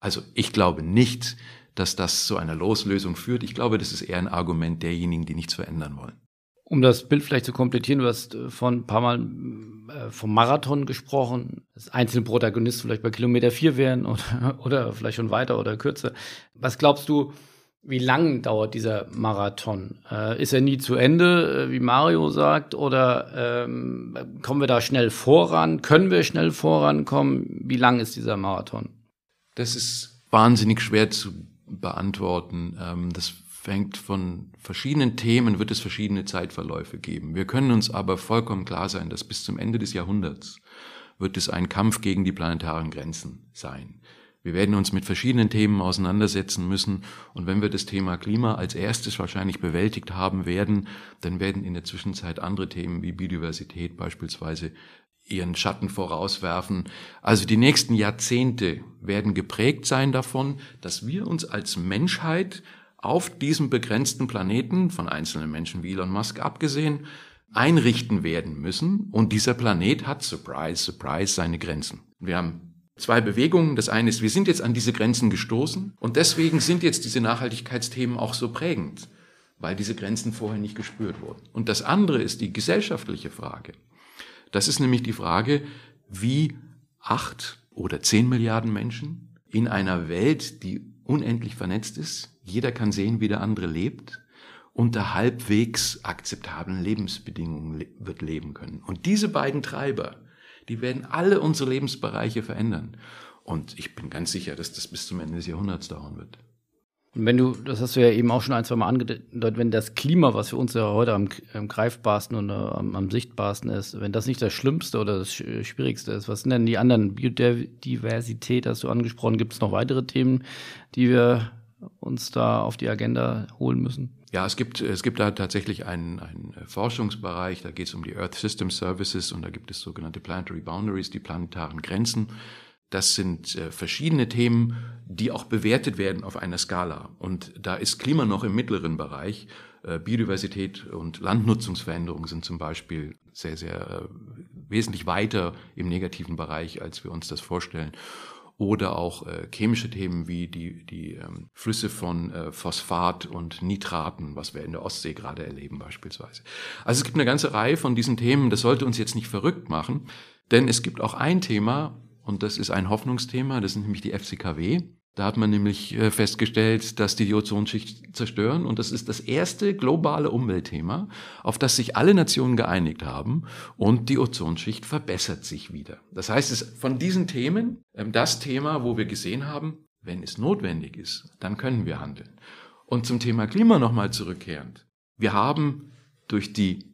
Also ich glaube nicht, dass das zu einer Loslösung führt. Ich glaube, das ist eher ein Argument derjenigen, die nichts verändern wollen. Um das Bild vielleicht zu komplettieren, du hast äh, von ein paar Mal äh, vom Marathon gesprochen, dass einzelne Protagonisten vielleicht bei Kilometer vier wären oder, oder vielleicht schon weiter oder kürzer. Was glaubst du, wie lang dauert dieser Marathon? Äh, ist er nie zu Ende, äh, wie Mario sagt, oder ähm, kommen wir da schnell voran? Können wir schnell vorankommen? Wie lang ist dieser Marathon? Das ist wahnsinnig schwer zu beantworten. Ähm, das fängt von verschiedenen Themen, wird es verschiedene Zeitverläufe geben. Wir können uns aber vollkommen klar sein, dass bis zum Ende des Jahrhunderts wird es ein Kampf gegen die planetaren Grenzen sein. Wir werden uns mit verschiedenen Themen auseinandersetzen müssen. Und wenn wir das Thema Klima als erstes wahrscheinlich bewältigt haben werden, dann werden in der Zwischenzeit andere Themen wie Biodiversität beispielsweise ihren Schatten vorauswerfen. Also die nächsten Jahrzehnte werden geprägt sein davon, dass wir uns als Menschheit auf diesem begrenzten Planeten, von einzelnen Menschen wie Elon Musk abgesehen, einrichten werden müssen. Und dieser Planet hat, surprise, surprise, seine Grenzen. Wir haben zwei Bewegungen. Das eine ist, wir sind jetzt an diese Grenzen gestoßen und deswegen sind jetzt diese Nachhaltigkeitsthemen auch so prägend, weil diese Grenzen vorher nicht gespürt wurden. Und das andere ist die gesellschaftliche Frage. Das ist nämlich die Frage, wie acht oder zehn Milliarden Menschen in einer Welt, die unendlich vernetzt ist, jeder kann sehen, wie der andere lebt, unter halbwegs akzeptablen Lebensbedingungen wird leben können. Und diese beiden Treiber, die werden alle unsere Lebensbereiche verändern. Und ich bin ganz sicher, dass das bis zum Ende des Jahrhunderts dauern wird. Und wenn du, das hast du ja eben auch schon ein, zwei Mal angedeutet, wenn das Klima, was für uns ja heute am, am greifbarsten und am, am, sichtbarsten ist, wenn das nicht das Schlimmste oder das Schwierigste ist, was sind denn die anderen? Biodiversität hast du angesprochen. Gibt es noch weitere Themen, die wir uns da auf die Agenda holen müssen? Ja, es gibt, es gibt da tatsächlich einen, einen Forschungsbereich, da geht es um die Earth System Services und da gibt es sogenannte Planetary Boundaries, die planetaren Grenzen. Das sind äh, verschiedene Themen, die auch bewertet werden auf einer Skala. Und da ist Klima noch im mittleren Bereich. Äh, Biodiversität und Landnutzungsveränderungen sind zum Beispiel sehr, sehr äh, wesentlich weiter im negativen Bereich, als wir uns das vorstellen oder auch äh, chemische Themen wie die, die ähm, Flüsse von äh, Phosphat und Nitraten, was wir in der Ostsee gerade erleben beispielsweise. Also es gibt eine ganze Reihe von diesen Themen, das sollte uns jetzt nicht verrückt machen, denn es gibt auch ein Thema, und das ist ein Hoffnungsthema, das sind nämlich die FCKW. Da hat man nämlich äh, festgestellt, dass die die Ozonschicht zerstören. Und das ist das erste globale Umweltthema, auf das sich alle Nationen geeinigt haben. Und die Ozonschicht verbessert sich wieder. Das heißt, es ist von diesen Themen ähm, das Thema, wo wir gesehen haben, wenn es notwendig ist, dann können wir handeln. Und zum Thema Klima nochmal zurückkehrend. Wir haben durch die,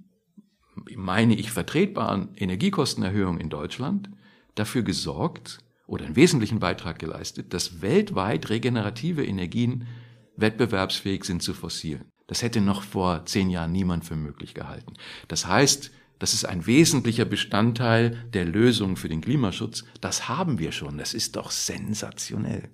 meine ich, vertretbaren Energiekostenerhöhungen in Deutschland dafür gesorgt, oder einen wesentlichen Beitrag geleistet, dass weltweit regenerative Energien wettbewerbsfähig sind zu fossilen. Das hätte noch vor zehn Jahren niemand für möglich gehalten. Das heißt, das ist ein wesentlicher Bestandteil der Lösung für den Klimaschutz. Das haben wir schon. Das ist doch sensationell.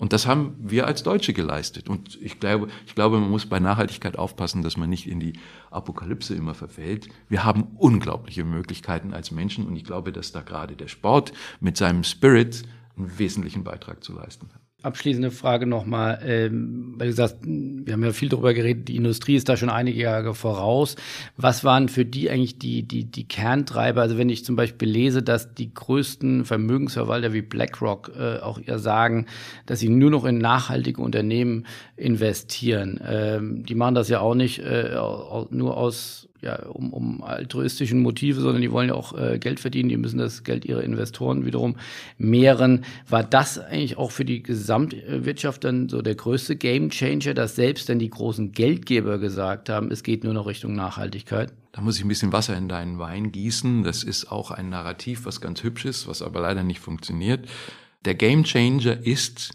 Und das haben wir als Deutsche geleistet. Und ich glaube, ich glaube, man muss bei Nachhaltigkeit aufpassen, dass man nicht in die Apokalypse immer verfällt. Wir haben unglaubliche Möglichkeiten als Menschen und ich glaube, dass da gerade der Sport mit seinem Spirit einen wesentlichen Beitrag zu leisten hat abschließende Frage nochmal, ähm, weil du sagst, wir haben ja viel darüber geredet, die Industrie ist da schon einige Jahre voraus. Was waren für die eigentlich die, die, die Kerntreiber? Also wenn ich zum Beispiel lese, dass die größten Vermögensverwalter wie BlackRock äh, auch eher sagen, dass sie nur noch in nachhaltige Unternehmen investieren. Ähm, die machen das ja auch nicht äh, nur aus ja, um, um altruistischen Motive, sondern die wollen ja auch äh, Geld verdienen, die müssen das Geld ihrer Investoren wiederum mehren. War das eigentlich auch für die Gesamtwirtschaft dann so der größte Gamechanger, dass selbst dann die großen Geldgeber gesagt haben, es geht nur noch Richtung Nachhaltigkeit? Da muss ich ein bisschen Wasser in deinen Wein gießen. Das ist auch ein Narrativ, was ganz hübsch ist, was aber leider nicht funktioniert. Der Gamechanger ist,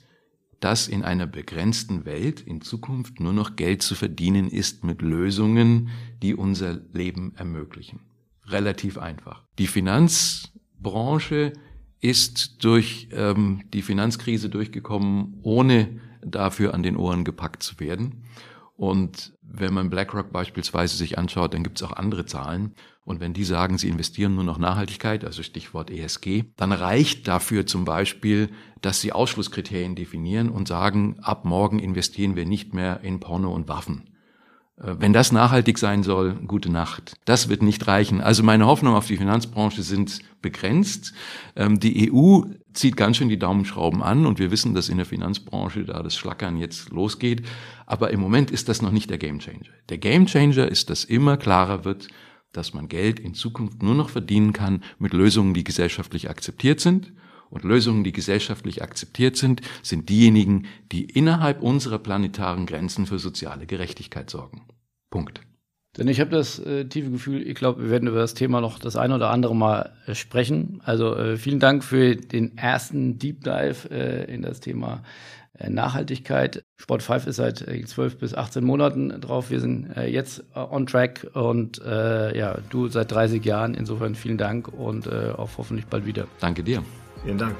dass in einer begrenzten Welt in Zukunft nur noch Geld zu verdienen ist mit Lösungen, die unser Leben ermöglichen. Relativ einfach. Die Finanzbranche ist durch ähm, die Finanzkrise durchgekommen, ohne dafür an den Ohren gepackt zu werden. Und wenn man BlackRock beispielsweise sich anschaut, dann gibt es auch andere Zahlen. Und wenn die sagen, sie investieren nur noch Nachhaltigkeit, also Stichwort ESG, dann reicht dafür zum Beispiel, dass sie Ausschlusskriterien definieren und sagen, ab morgen investieren wir nicht mehr in Porno und Waffen. Äh, wenn das nachhaltig sein soll, gute Nacht. Das wird nicht reichen. Also meine Hoffnungen auf die Finanzbranche sind begrenzt. Ähm, die EU zieht ganz schön die Daumenschrauben an und wir wissen, dass in der Finanzbranche da das Schlackern jetzt losgeht. Aber im Moment ist das noch nicht der Gamechanger. Der Gamechanger ist, dass immer klarer wird, dass man Geld in Zukunft nur noch verdienen kann mit Lösungen, die gesellschaftlich akzeptiert sind. Und Lösungen, die gesellschaftlich akzeptiert sind, sind diejenigen, die innerhalb unserer planetaren Grenzen für soziale Gerechtigkeit sorgen. Punkt. Denn ich habe das äh, tiefe Gefühl, ich glaube, wir werden über das Thema noch das eine oder andere Mal äh, sprechen. Also äh, vielen Dank für den ersten Deep Dive äh, in das Thema äh, Nachhaltigkeit. Sport 5 ist seit 12 äh, bis 18 Monaten drauf. Wir sind jetzt on track und ja, du seit 30 Jahren. Insofern vielen Dank und auf hoffentlich bald wieder. Danke dir. Vielen Dank.